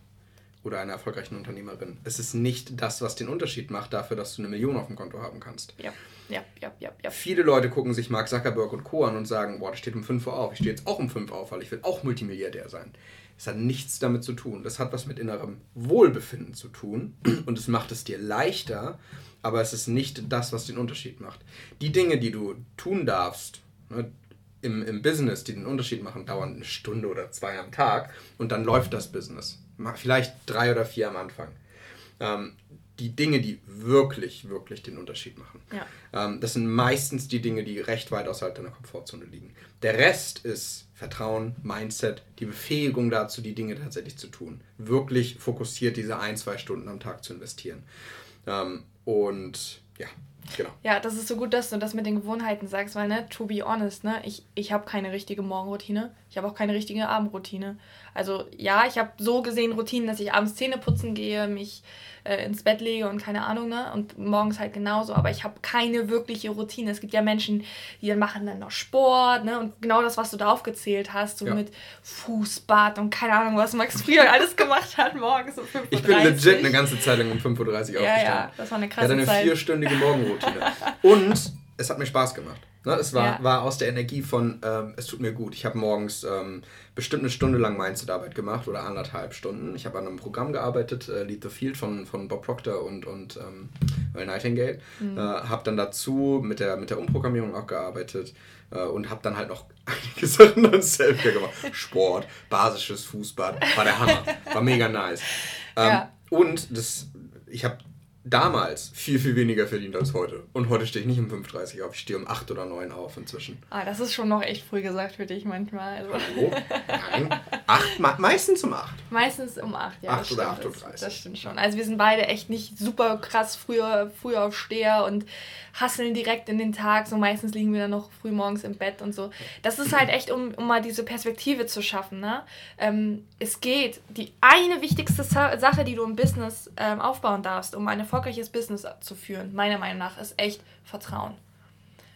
S1: Oder einer erfolgreichen Unternehmerin. Es ist nicht das, was den Unterschied macht dafür, dass du eine Million auf dem Konto haben kannst.
S2: Ja, ja, ja, ja. ja.
S1: Viele Leute gucken sich Mark Zuckerberg und Co. an und sagen, boah, der steht um 5 Uhr auf. Ich stehe jetzt auch um 5 Uhr auf, weil ich will auch Multimilliardär sein. Es hat nichts damit zu tun. Das hat was mit innerem Wohlbefinden zu tun. Und es macht es dir leichter, aber es ist nicht das, was den Unterschied macht. Die Dinge, die du tun darfst, ne, im, im Business, die den Unterschied machen, dauern eine Stunde oder zwei am Tag und dann läuft das Business. Vielleicht drei oder vier am Anfang. Ähm, die Dinge, die wirklich, wirklich den Unterschied machen. Ja. Ähm, das sind meistens die Dinge, die recht weit außerhalb deiner Komfortzone liegen. Der Rest ist Vertrauen, Mindset, die Befähigung dazu, die Dinge tatsächlich zu tun. Wirklich fokussiert diese ein, zwei Stunden am Tag zu investieren. Ähm, und ja, genau.
S2: Ja, das ist so gut, dass du das mit den Gewohnheiten sagst, weil, ne, to be honest, ne, ich, ich habe keine richtige Morgenroutine. Ich habe auch keine richtige Abendroutine. Also ja, ich habe so gesehen Routinen, dass ich abends Zähne putzen gehe, mich äh, ins Bett lege und keine Ahnung, ne? Und morgens halt genauso. Aber ich habe keine wirkliche Routine. Es gibt ja Menschen, die dann machen dann noch Sport, ne? Und genau das, was du da aufgezählt hast, so ja. mit Fußbad und keine Ahnung, was Max früher alles gemacht hat morgens um 5.30 Uhr.
S1: Ich bin legit eine ganze Zeit lang um 5.30 Uhr aufgestanden. Ja, das war eine krasse Zeit. Ich hatte eine vierstündige Morgenroutine. und es hat mir Spaß gemacht. Ne, es war, ja. war aus der Energie von, ähm, es tut mir gut. Ich habe morgens ähm, bestimmt eine Stunde lang Mindset-Arbeit gemacht oder anderthalb Stunden. Ich habe an einem Programm gearbeitet, äh, Lead the Field von, von Bob Proctor und, und ähm, Nightingale. Mhm. Äh, habe dann dazu mit der, mit der Umprogrammierung auch gearbeitet äh, und habe dann halt noch einige Sachen dann selbst gemacht. Sport, basisches Fußbad, war der Hammer. War mega nice. Ähm, ja. Und das, ich habe damals viel, viel weniger verdient als heute. Und heute stehe ich nicht um 5.30 Uhr auf, ich stehe um 8 oder 9 auf inzwischen.
S2: Ah, das ist schon noch echt früh gesagt für dich manchmal. Also.
S1: Hallo? Nein. Acht, meistens um 8.
S2: Meistens um 8, ja.
S1: 8 oder 8.30
S2: Uhr. Das, das stimmt schon. Also wir sind beide echt nicht super krass früher, früher aufsteher und hasseln direkt in den Tag. So meistens liegen wir dann noch früh morgens im Bett und so. Das ist halt echt, um, um mal diese Perspektive zu schaffen. Ne? Ähm, es geht, die eine wichtigste Sache, die du im Business ähm, aufbauen darfst, um eine erfolgreiches Business zu führen, meiner Meinung nach, ist echt Vertrauen.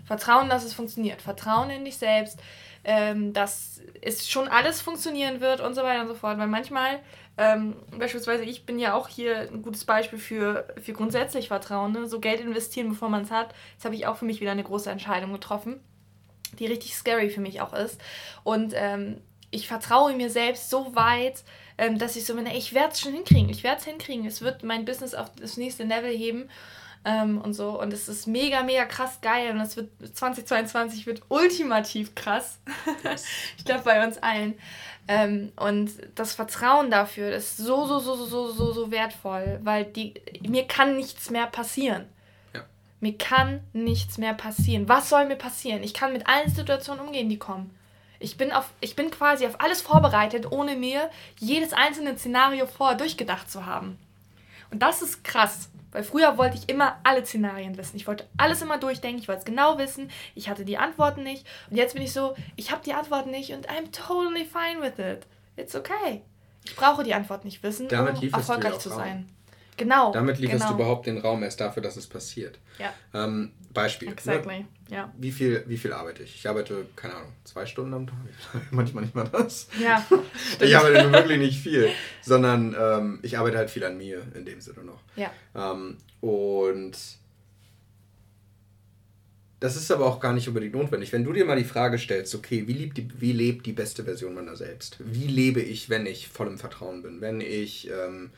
S2: Vertrauen, dass es funktioniert. Vertrauen in dich selbst, ähm, dass es schon alles funktionieren wird und so weiter und so fort. Weil manchmal, ähm, beispielsweise ich bin ja auch hier ein gutes Beispiel für, für grundsätzlich Vertrauen. Ne? So Geld investieren, bevor man es hat. Das habe ich auch für mich wieder eine große Entscheidung getroffen, die richtig scary für mich auch ist. Und ähm, ich vertraue mir selbst so weit, ähm, dass ich so bin, ich werde es schon hinkriegen, ich werde es hinkriegen, es wird mein Business auf das nächste Level heben ähm, und so. Und es ist mega, mega krass geil und es wird 2022 wird ultimativ krass. ich glaube bei uns allen. Ähm, und das Vertrauen dafür ist so, so, so, so, so, so wertvoll, weil die, mir kann nichts mehr passieren. Ja. Mir kann nichts mehr passieren. Was soll mir passieren? Ich kann mit allen Situationen umgehen, die kommen. Ich bin, auf, ich bin quasi auf alles vorbereitet, ohne mir jedes einzelne Szenario vorher durchgedacht zu haben. Und das ist krass, weil früher wollte ich immer alle Szenarien wissen. Ich wollte alles immer durchdenken, ich wollte es genau wissen, ich hatte die Antworten nicht. Und jetzt bin ich so, ich habe die Antworten nicht und I'm totally fine with it. It's okay. Ich brauche die Antwort nicht wissen, Damit um erfolgreich
S1: zu sein. Genau. Damit lieferst genau. du überhaupt den Raum erst dafür, dass es passiert. Ja. Ähm, Beispiel. Ne? Exactly. Ne? Ja. Wie viel, wie viel arbeite ich? Ich arbeite, keine Ahnung, zwei Stunden am Tag. Manchmal nicht mal das. Ja. ich arbeite nur wirklich nicht viel, sondern ähm, ich arbeite halt viel an mir in dem Sinne noch. Ja. Ähm, und das ist aber auch gar nicht unbedingt notwendig. Wenn du dir mal die Frage stellst, okay, wie lebt die, wie lebt die beste Version meiner selbst? Wie lebe ich, wenn ich voll im Vertrauen bin? Wenn ich ähm,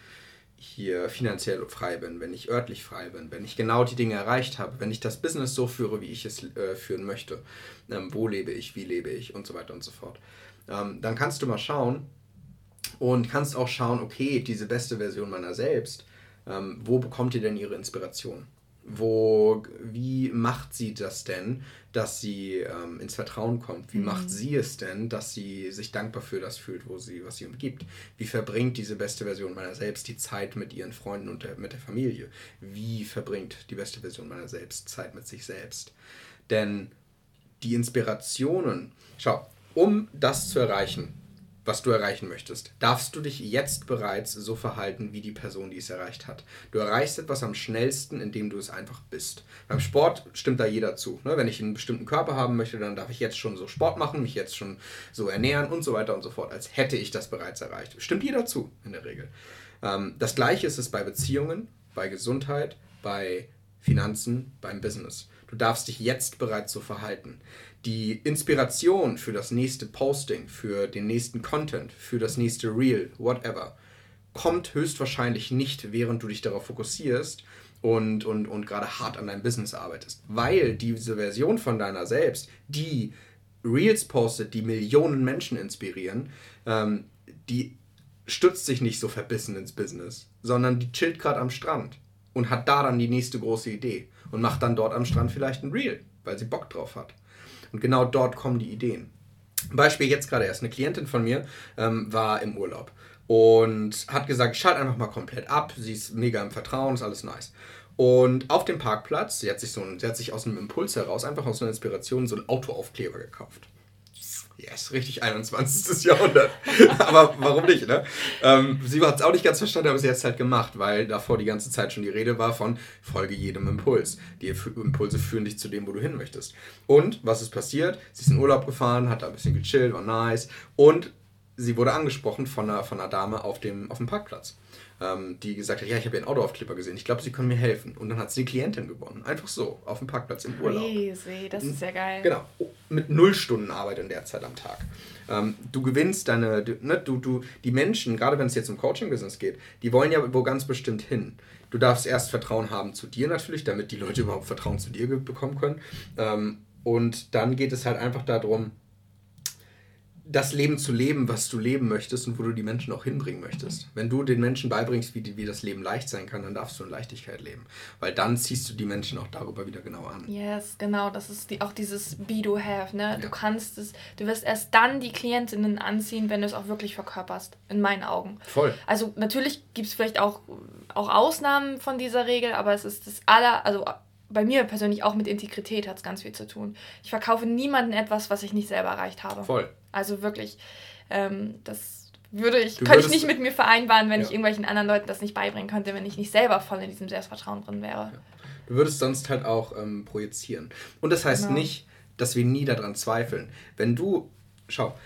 S1: hier finanziell frei bin, wenn ich örtlich frei bin, wenn ich genau die Dinge erreicht habe, wenn ich das Business so führe, wie ich es äh, führen möchte, ähm, wo lebe ich, wie lebe ich und so weiter und so fort, ähm, dann kannst du mal schauen und kannst auch schauen, okay, diese beste Version meiner selbst, ähm, wo bekommt ihr denn ihre Inspiration? Wo, wie macht sie das denn, dass sie ähm, ins Vertrauen kommt? Wie mhm. macht sie es denn, dass sie sich dankbar für das fühlt, wo sie, was sie umgibt? Wie verbringt diese beste Version meiner selbst die Zeit mit ihren Freunden und der, mit der Familie? Wie verbringt die beste Version meiner selbst Zeit mit sich selbst? Denn die Inspirationen, schau, um das zu erreichen, was du erreichen möchtest, darfst du dich jetzt bereits so verhalten wie die Person, die es erreicht hat. Du erreichst etwas am schnellsten, indem du es einfach bist. Beim Sport stimmt da jeder zu. Ne? Wenn ich einen bestimmten Körper haben möchte, dann darf ich jetzt schon so Sport machen, mich jetzt schon so ernähren und so weiter und so fort, als hätte ich das bereits erreicht. Stimmt jeder zu, in der Regel. Ähm, das gleiche ist es bei Beziehungen, bei Gesundheit, bei Finanzen, beim Business. Du darfst dich jetzt bereits so verhalten die Inspiration für das nächste Posting, für den nächsten Content, für das nächste Reel, whatever, kommt höchstwahrscheinlich nicht, während du dich darauf fokussierst und, und, und gerade hart an deinem Business arbeitest. Weil diese Version von deiner selbst, die Reels postet, die Millionen Menschen inspirieren, ähm, die stützt sich nicht so verbissen ins Business, sondern die chillt gerade am Strand und hat da dann die nächste große Idee und macht dann dort am Strand vielleicht ein Reel, weil sie Bock drauf hat. Und genau dort kommen die Ideen. Beispiel jetzt gerade erst, eine Klientin von mir ähm, war im Urlaub und hat gesagt, schalt einfach mal komplett ab, sie ist mega im Vertrauen, ist alles nice. Und auf dem Parkplatz, sie hat sich, so ein, sie hat sich aus einem Impuls heraus, einfach aus einer Inspiration, so einen Autoaufkleber gekauft. Yes, richtig 21. Jahrhundert. aber warum nicht, ne? Ähm, sie hat es auch nicht ganz verstanden, aber sie hat es halt gemacht, weil davor die ganze Zeit schon die Rede war von folge jedem Impuls. Die Impulse führen dich zu dem, wo du hin möchtest. Und was ist passiert? Sie ist in Urlaub gefahren, hat da ein bisschen gechillt, war nice. Und sie wurde angesprochen von einer, von einer Dame auf dem, auf dem Parkplatz. Ähm, die gesagt hat, ja, ich habe ihren Autoaufkleber gesehen, ich glaube, sie können mir helfen. Und dann hat sie die Klientin gewonnen. Einfach so, auf dem Parkplatz im Urlaub.
S2: Crazy, das ist ja geil.
S1: Genau, mit null Stunden Arbeit in der Zeit am Tag. Ähm, du gewinnst deine, ne, du, du, die Menschen, gerade wenn es jetzt um Coaching-Business geht, die wollen ja wo ganz bestimmt hin. Du darfst erst Vertrauen haben zu dir natürlich, damit die Leute überhaupt Vertrauen zu dir bekommen können. Ähm, und dann geht es halt einfach darum, das Leben zu leben, was du leben möchtest und wo du die Menschen auch hinbringen möchtest. Wenn du den Menschen beibringst, wie, wie das Leben leicht sein kann, dann darfst du in Leichtigkeit leben. Weil dann ziehst du die Menschen auch darüber wieder genau an.
S2: Yes, genau. Das ist die, auch dieses Be Do Have. Ne? Ja. Du kannst es, du wirst erst dann die Klientinnen anziehen, wenn du es auch wirklich verkörperst, in meinen Augen. Voll. Also natürlich gibt es vielleicht auch, auch Ausnahmen von dieser Regel, aber es ist das aller, also bei mir persönlich auch mit Integrität hat es ganz viel zu tun. Ich verkaufe niemandem etwas, was ich nicht selber erreicht habe. Voll. Also wirklich, ähm, das würde ich, könnte ich nicht mit mir vereinbaren, wenn ja. ich irgendwelchen anderen Leuten das nicht beibringen könnte, wenn ich nicht selber voll in diesem Selbstvertrauen drin wäre. Ja.
S1: Du würdest sonst halt auch ähm, projizieren. Und das heißt genau. nicht, dass wir nie daran zweifeln. Wenn du, schau,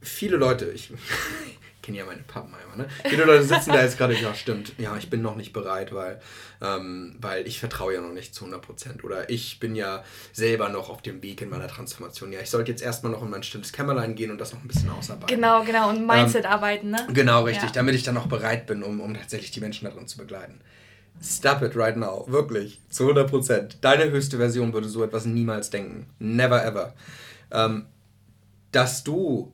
S1: viele Leute, ich, kenne ja meine Pappenheimer, ne? Viele Leute sitzen da jetzt gerade, ja, stimmt, ja, ich bin noch nicht bereit, weil, ähm, weil ich vertraue ja noch nicht zu 100%. Oder ich bin ja selber noch auf dem Weg in meiner Transformation. Ja, ich sollte jetzt erstmal noch in mein stilles Kämmerlein gehen und das noch ein bisschen ausarbeiten.
S2: Genau, genau, und Mindset ähm, arbeiten, ne?
S1: Genau, richtig, ja. damit ich dann auch bereit bin, um, um tatsächlich die Menschen darin zu begleiten. Stop it right now, wirklich, zu 100%. Deine höchste Version würde so etwas niemals denken. Never ever. Ähm, dass du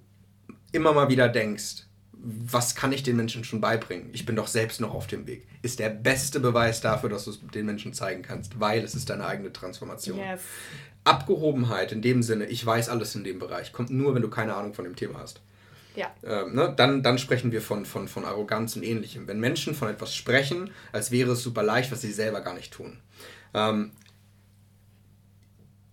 S1: immer mal wieder denkst, was kann ich den Menschen schon beibringen? Ich bin doch selbst noch auf dem Weg. Ist der beste Beweis dafür, dass du es den Menschen zeigen kannst, weil es ist deine eigene Transformation. Yes. Abgehobenheit in dem Sinne, ich weiß alles in dem Bereich, kommt nur, wenn du keine Ahnung von dem Thema hast. Ja. Ähm, ne? dann, dann sprechen wir von, von, von Arroganz und ähnlichem. Wenn Menschen von etwas sprechen, als wäre es super leicht, was sie selber gar nicht tun. Ähm,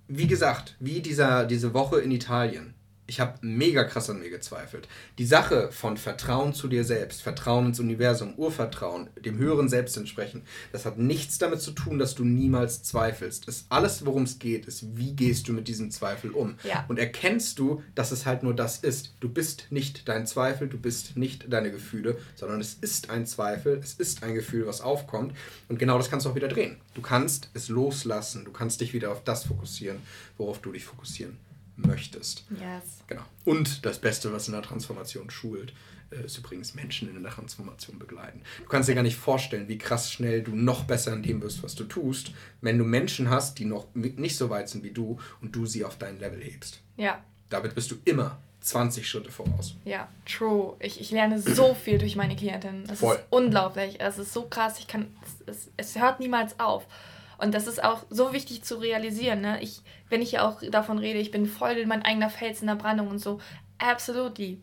S1: wie gesagt, wie dieser, diese Woche in Italien ich habe mega krass an mir gezweifelt. Die Sache von Vertrauen zu dir selbst, Vertrauen ins Universum, Urvertrauen, dem höheren Selbst entsprechen, das hat nichts damit zu tun, dass du niemals zweifelst. Das alles, worum es geht, ist, wie gehst du mit diesem Zweifel um? Ja. Und erkennst du, dass es halt nur das ist. Du bist nicht dein Zweifel, du bist nicht deine Gefühle, sondern es ist ein Zweifel, es ist ein Gefühl, was aufkommt. Und genau das kannst du auch wieder drehen. Du kannst es loslassen, du kannst dich wieder auf das fokussieren, worauf du dich fokussieren möchtest. Yes. Genau. Und das Beste, was in der Transformation schult, äh, ist übrigens Menschen in der Transformation begleiten. Du kannst dir gar nicht vorstellen, wie krass schnell du noch besser in dem wirst, was du tust, wenn du Menschen hast, die noch nicht so weit sind wie du und du sie auf dein Level hebst. Ja. Damit bist du immer 20 Schritte voraus.
S2: Ja, true. Ich, ich lerne so viel durch meine Klientin. Es ist unglaublich. Es ist so krass. Ich kann, es, es hört niemals auf. Und das ist auch so wichtig zu realisieren. Ne? Ich, wenn ich ja auch davon rede, ich bin voll in mein eigener Fels in der Brandung und so, absolutely.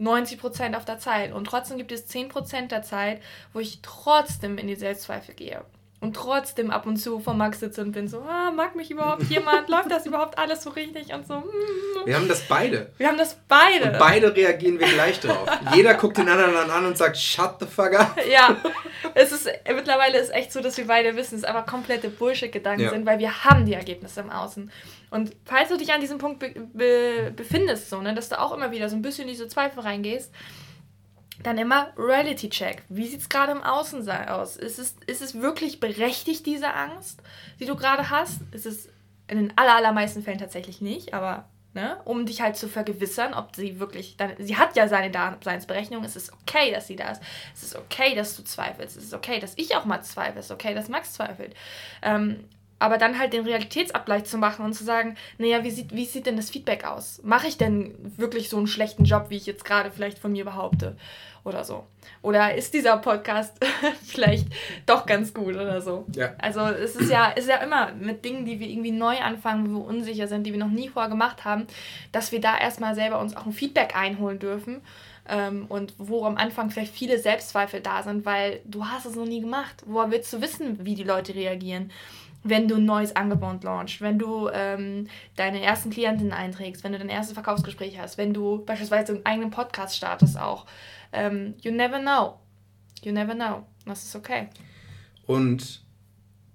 S2: 90 Prozent auf der Zeit. Und trotzdem gibt es 10 Prozent der Zeit, wo ich trotzdem in die Selbstzweifel gehe und trotzdem ab und zu vor Max sitze und bin so, ah, mag mich überhaupt jemand? Läuft das überhaupt alles so richtig? Und so.
S1: Mm. Wir haben das beide.
S2: Wir haben das beide.
S1: Und beide reagieren wir gleich drauf. Jeder guckt den anderen an und sagt, shut the fuck up.
S2: Ja, es ist, mittlerweile ist echt so, dass wir beide wissen, es aber komplette Bullshit-Gedanken ja. sind, weil wir haben die Ergebnisse im Außen. Und falls du dich an diesem Punkt be be befindest, so, ne, dass du auch immer wieder so ein bisschen in diese Zweifel reingehst, dann immer Reality Check. Wie sieht es gerade im Außen aus? Ist es, ist es wirklich berechtigt, diese Angst, die du gerade hast? Ist es in den aller, allermeisten Fällen tatsächlich nicht, aber ne, um dich halt zu vergewissern, ob sie wirklich, dann, sie hat ja seine Daseinsberechnung, es ist okay, dass sie da ist. Es ist okay, dass du zweifelst. Es ist okay, dass ich auch mal zweifle. Es ist okay, dass Max zweifelt. Ähm, aber dann halt den Realitätsabgleich zu machen und zu sagen, naja, wie sieht, wie sieht denn das Feedback aus? Mache ich denn wirklich so einen schlechten Job, wie ich jetzt gerade vielleicht von mir behaupte? Oder so. Oder ist dieser Podcast vielleicht doch ganz gut oder so? Ja. Also es ist ja, ist ja immer mit Dingen, die wir irgendwie neu anfangen, wo wir unsicher sind, die wir noch nie vorher gemacht haben, dass wir da erstmal selber uns auch ein Feedback einholen dürfen. Ähm, und wo am Anfang vielleicht viele Selbstzweifel da sind, weil du hast es noch nie gemacht. Woher willst du wissen, wie die Leute reagieren? Wenn du ein neues Angebot launchst, wenn du ähm, deine ersten Klientinnen einträgst, wenn du dein erstes Verkaufsgespräch hast, wenn du beispielsweise einen eigenen Podcast startest auch. Ähm, you never know. You never know. Das ist okay.
S1: Und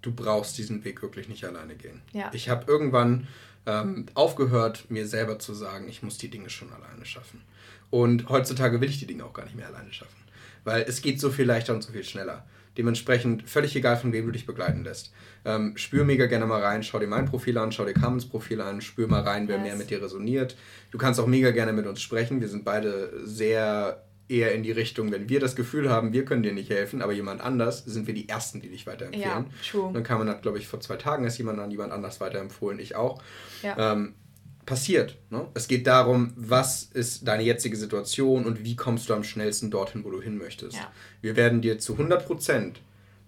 S1: du brauchst diesen Weg wirklich nicht alleine gehen. Ja. Ich habe irgendwann ähm, aufgehört, mir selber zu sagen, ich muss die Dinge schon alleine schaffen. Und heutzutage will ich die Dinge auch gar nicht mehr alleine schaffen. weil es geht so viel leichter und so viel schneller. Dementsprechend völlig egal, von wem du dich begleiten lässt. Ähm, spür mega gerne mal rein, schau dir mein Profil an, schau dir Carmens Profil an, spür mal rein, wer yes. mehr mit dir resoniert. Du kannst auch mega gerne mit uns sprechen. Wir sind beide sehr eher in die Richtung, wenn wir das Gefühl haben, wir können dir nicht helfen, aber jemand anders, sind wir die Ersten, die dich weiterempfehlen. Ja, true. Dann kam man, hat, glaube ich, vor zwei Tagen ist jemand an jemand anders weiterempfohlen, ich auch. Ja. Ähm, passiert. Ne? Es geht darum, was ist deine jetzige Situation und wie kommst du am schnellsten dorthin, wo du hin möchtest. Ja. Wir werden dir zu 100 Prozent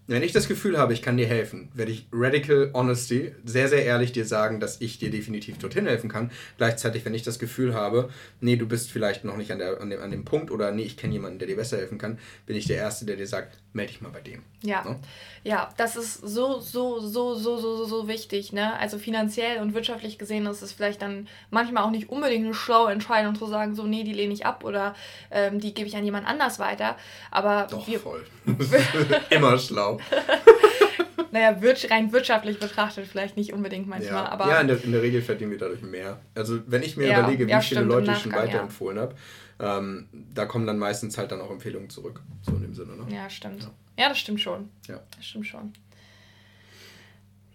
S1: wenn ich das Gefühl habe, ich kann dir helfen, werde ich Radical Honesty sehr, sehr ehrlich dir sagen, dass ich dir definitiv dorthin helfen kann. Gleichzeitig, wenn ich das Gefühl habe, nee, du bist vielleicht noch nicht an, der, an, dem, an dem Punkt oder nee, ich kenne jemanden, der dir besser helfen kann, bin ich der Erste, der dir sagt, melde dich mal bei dem.
S2: Ja. Ne? Ja, das ist so, so, so, so, so, so wichtig. Ne? Also finanziell und wirtschaftlich gesehen ist es vielleicht dann manchmal auch nicht unbedingt eine schlaue Entscheidung zu sagen, so, nee, die lehne ich ab oder ähm, die gebe ich an jemand anders weiter. Aber Doch, wir, voll. Immer schlau. naja, rein wirtschaftlich betrachtet vielleicht nicht unbedingt manchmal.
S1: Ja,
S2: aber
S1: ja in, der, in der Regel verdienen wir dadurch mehr. Also wenn ich mir ja, überlege, wie ja, viele Leute ich schon weiterempfohlen habe, ähm, da kommen dann meistens halt dann auch Empfehlungen zurück. So in dem Sinne. Ne?
S2: Ja, stimmt. Ja. das stimmt schon. Ja. Das stimmt schon.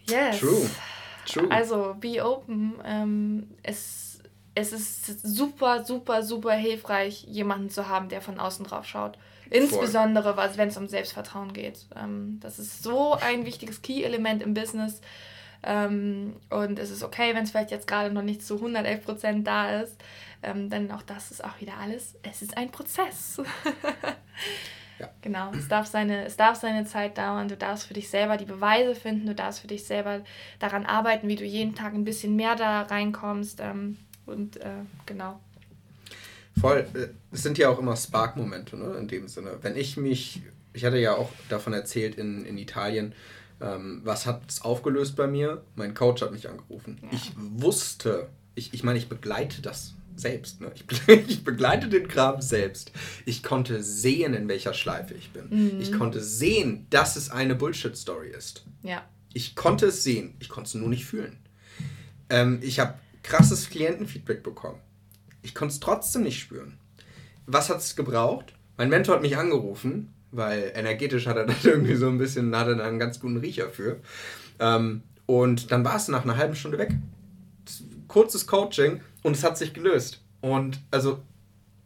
S2: Yes. True. True. Also, be open. Ähm, es, es ist super, super, super hilfreich, jemanden zu haben, der von außen drauf schaut. Insbesondere, wenn es um Selbstvertrauen geht. Ähm, das ist so ein wichtiges Key-Element im Business. Ähm, und es ist okay, wenn es vielleicht jetzt gerade noch nicht zu 111 Prozent da ist. Ähm, denn auch das ist auch wieder alles. Es ist ein Prozess. ja. Genau, es darf, seine, es darf seine Zeit dauern. Du darfst für dich selber die Beweise finden. Du darfst für dich selber daran arbeiten, wie du jeden Tag ein bisschen mehr da reinkommst. Ähm, und äh, genau.
S1: Voll. Äh, es sind ja auch immer Spark-Momente, ne? in dem Sinne. Wenn ich mich, ich hatte ja auch davon erzählt in, in Italien, ähm, was hat es aufgelöst bei mir? Mein Coach hat mich angerufen. Ja. Ich wusste, ich, ich meine, ich begleite das selbst. Ne? Ich, ich, begleite den Kram selbst. Ich konnte sehen, in welcher Schleife ich bin. Mhm. Ich konnte sehen, dass es eine Bullshit-Story ist. Ja. Ich konnte es sehen, ich konnte es nur nicht fühlen. Ähm, ich habe krasses Klientenfeedback bekommen. Ich konnte es trotzdem nicht spüren. Was hat es gebraucht? Mein Mentor hat mich angerufen, weil energetisch hat er da irgendwie so ein bisschen, hat er einen ganz guten Riecher für. Ähm, und dann war es nach einer halben Stunde weg. Kurzes Coaching und es hat sich gelöst. Und also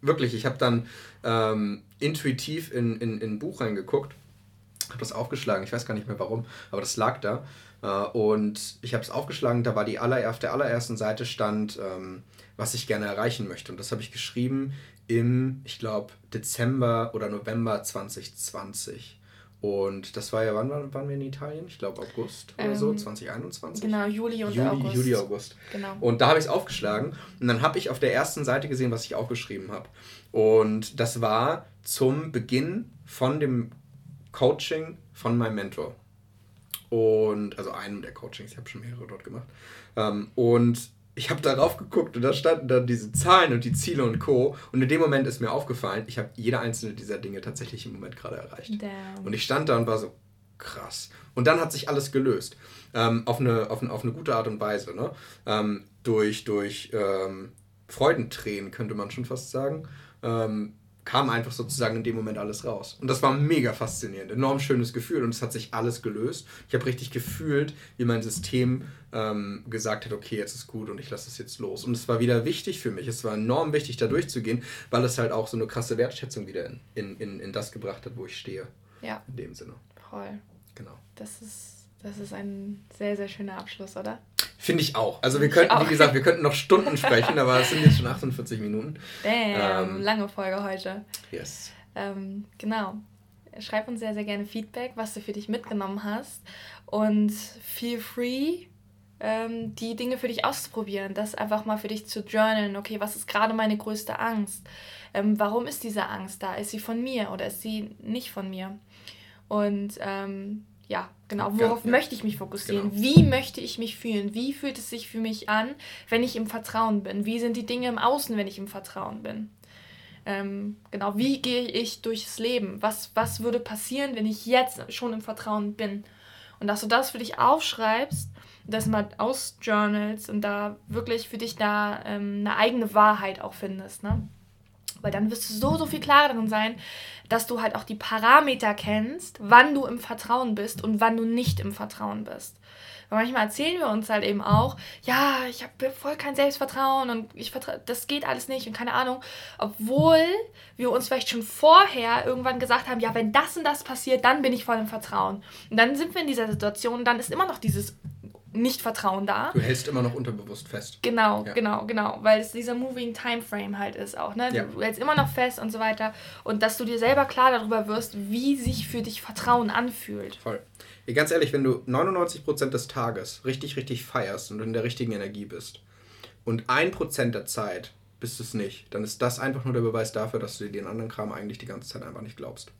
S1: wirklich, ich habe dann ähm, intuitiv in, in, in ein Buch reingeguckt, habe das aufgeschlagen, ich weiß gar nicht mehr warum, aber das lag da. Äh, und ich habe es aufgeschlagen, da war die aller, auf der allerersten Seite stand, ähm, was ich gerne erreichen möchte. Und das habe ich geschrieben im, ich glaube, Dezember oder November 2020. Und das war ja, wann waren, wir in Italien? Ich glaube August oder ähm, so, 2021. Genau, Juli und Juli, August. Juli, August. Genau. Und da habe ich es aufgeschlagen und dann habe ich auf der ersten Seite gesehen, was ich aufgeschrieben habe. Und das war zum Beginn von dem Coaching von meinem Mentor. Und, also einem der Coachings, ich habe schon mehrere dort gemacht. Ähm, und ich habe darauf geguckt und da standen dann diese Zahlen und die Ziele und Co. Und in dem Moment ist mir aufgefallen, ich habe jede einzelne dieser Dinge tatsächlich im Moment gerade erreicht. Damn. Und ich stand da und war so, krass. Und dann hat sich alles gelöst. Ähm, auf, eine, auf, eine, auf eine gute Art und Weise. Ne? Ähm, durch durch ähm, Freudentränen könnte man schon fast sagen. Ähm, kam einfach sozusagen in dem Moment alles raus. Und das war mega faszinierend, enorm schönes Gefühl und es hat sich alles gelöst. Ich habe richtig gefühlt, wie mein System ähm, gesagt hat, okay, jetzt ist gut und ich lasse es jetzt los. Und es war wieder wichtig für mich, es war enorm wichtig, da durchzugehen, weil es halt auch so eine krasse Wertschätzung wieder in, in, in, in das gebracht hat, wo ich stehe. Ja. In dem Sinne.
S2: Voll. Genau. Das ist, das ist ein sehr, sehr schöner Abschluss, oder?
S1: Finde ich auch. Also wir könnten, wie gesagt, wir könnten noch Stunden sprechen, aber es sind jetzt schon 48 Minuten.
S2: Damn, ähm, lange Folge heute. Yes. Ähm, genau. Schreib uns sehr, sehr gerne Feedback, was du für dich mitgenommen hast. Und feel free, ähm, die Dinge für dich auszuprobieren. Das einfach mal für dich zu journalen. Okay, was ist gerade meine größte Angst? Ähm, warum ist diese Angst da? Ist sie von mir oder ist sie nicht von mir? Und ähm, ja, genau, worauf ja, möchte ich mich fokussieren? Genau. Wie möchte ich mich fühlen? Wie fühlt es sich für mich an, wenn ich im Vertrauen bin? Wie sind die Dinge im Außen, wenn ich im Vertrauen bin? Ähm, genau, wie gehe ich durchs Leben? Was, was würde passieren, wenn ich jetzt schon im Vertrauen bin? Und dass du das für dich aufschreibst, das mal ausjournalst und da wirklich für dich da ähm, eine eigene Wahrheit auch findest. Ne? Weil dann wirst du so, so viel klarer darin sein, dass du halt auch die Parameter kennst, wann du im Vertrauen bist und wann du nicht im Vertrauen bist. Weil manchmal erzählen wir uns halt eben auch, ja, ich habe voll kein Selbstvertrauen und ich das geht alles nicht und keine Ahnung. Obwohl wir uns vielleicht schon vorher irgendwann gesagt haben, ja, wenn das und das passiert, dann bin ich voll im Vertrauen. Und dann sind wir in dieser Situation und dann ist immer noch dieses nicht-Vertrauen da.
S1: Du hältst immer noch unterbewusst fest.
S2: Genau, ja. genau, genau. Weil es dieser Moving Time Frame halt ist auch. Ne? Ja. Du hältst immer noch fest und so weiter. Und dass du dir selber klar darüber wirst, wie sich für dich Vertrauen anfühlt.
S1: Voll. Ganz ehrlich, wenn du 99% des Tages richtig, richtig feierst und in der richtigen Energie bist und 1% der Zeit bist du es nicht, dann ist das einfach nur der Beweis dafür, dass du dir den anderen Kram eigentlich die ganze Zeit einfach nicht glaubst.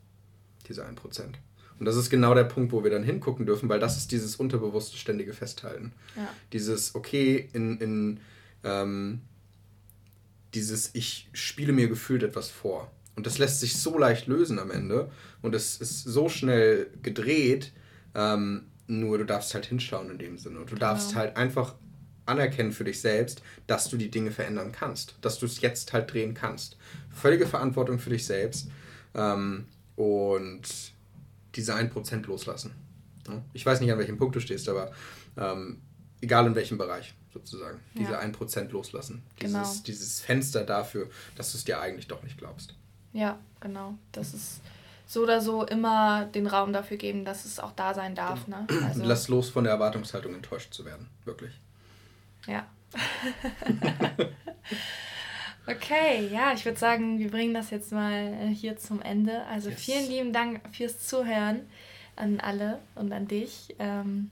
S1: Diese 1%. Und das ist genau der Punkt, wo wir dann hingucken dürfen, weil das ist dieses unterbewusste ständige Festhalten. Ja. Dieses, okay, in, in ähm, dieses, ich spiele mir gefühlt etwas vor. Und das lässt sich so leicht lösen am Ende. Und es ist so schnell gedreht, ähm, nur du darfst halt hinschauen in dem Sinne. Und du darfst genau. halt einfach anerkennen für dich selbst, dass du die Dinge verändern kannst. Dass du es jetzt halt drehen kannst. Völlige Verantwortung für dich selbst. Ähm, und diese 1% loslassen. Ich weiß nicht, an welchem Punkt du stehst, aber ähm, egal in welchem Bereich sozusagen. Diese ja. 1% loslassen. Dieses, genau. dieses Fenster dafür, dass du es dir eigentlich doch nicht glaubst.
S2: Ja, genau. Das ist so oder so immer den Raum dafür geben, dass es auch da sein darf. Ne?
S1: Also Lass los von der Erwartungshaltung, enttäuscht zu werden. Wirklich.
S2: Ja. okay, ja, ich würde sagen, wir bringen das jetzt mal äh, hier zum Ende. Also yes. vielen lieben Dank fürs Zuhören an alle und an dich. Ähm,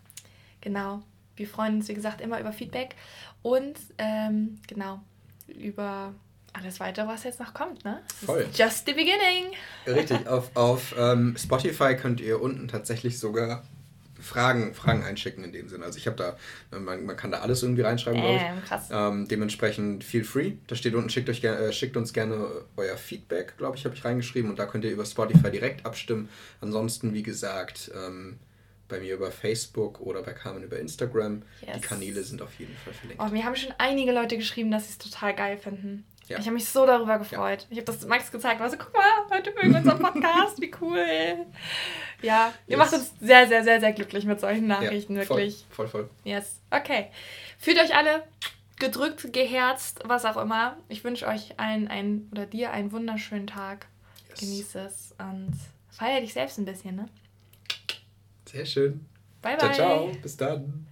S2: genau, wir freuen uns, wie gesagt, immer über Feedback und ähm, genau, über alles weitere, was jetzt noch kommt, ne? Voll. just the beginning.
S1: Richtig, auf, auf ähm, Spotify könnt ihr unten tatsächlich sogar Fragen, Fragen einschicken in dem Sinne. Also ich habe da, man, man kann da alles irgendwie reinschreiben, glaube ich. Ähm, krass. Ähm, dementsprechend feel free. Da steht unten, schickt, euch, äh, schickt uns gerne euer Feedback, glaube ich, habe ich reingeschrieben. Und da könnt ihr über Spotify direkt abstimmen. Ansonsten, wie gesagt, ähm, bei mir über Facebook oder bei Carmen über Instagram. Yes. Die Kanäle sind auf jeden Fall
S2: verlinkt. Oh, mir haben schon einige Leute geschrieben, dass sie es total geil finden. Ja. Ich habe mich so darüber gefreut. Ja. Ich habe das Max gezeigt, war so, guck mal, Leute mögen unseren Podcast, wie cool. Ja, ihr yes. macht uns sehr, sehr, sehr, sehr glücklich mit solchen Nachrichten, ja, wirklich.
S1: Voll, voll, voll.
S2: Yes, okay. Fühlt euch alle gedrückt, geherzt, was auch immer. Ich wünsche euch allen ein, oder dir einen wunderschönen Tag. Yes. Genieß es und feier dich selbst ein bisschen, ne?
S1: Sehr schön. Bye, bye. Ciao, ciao. Bis dann.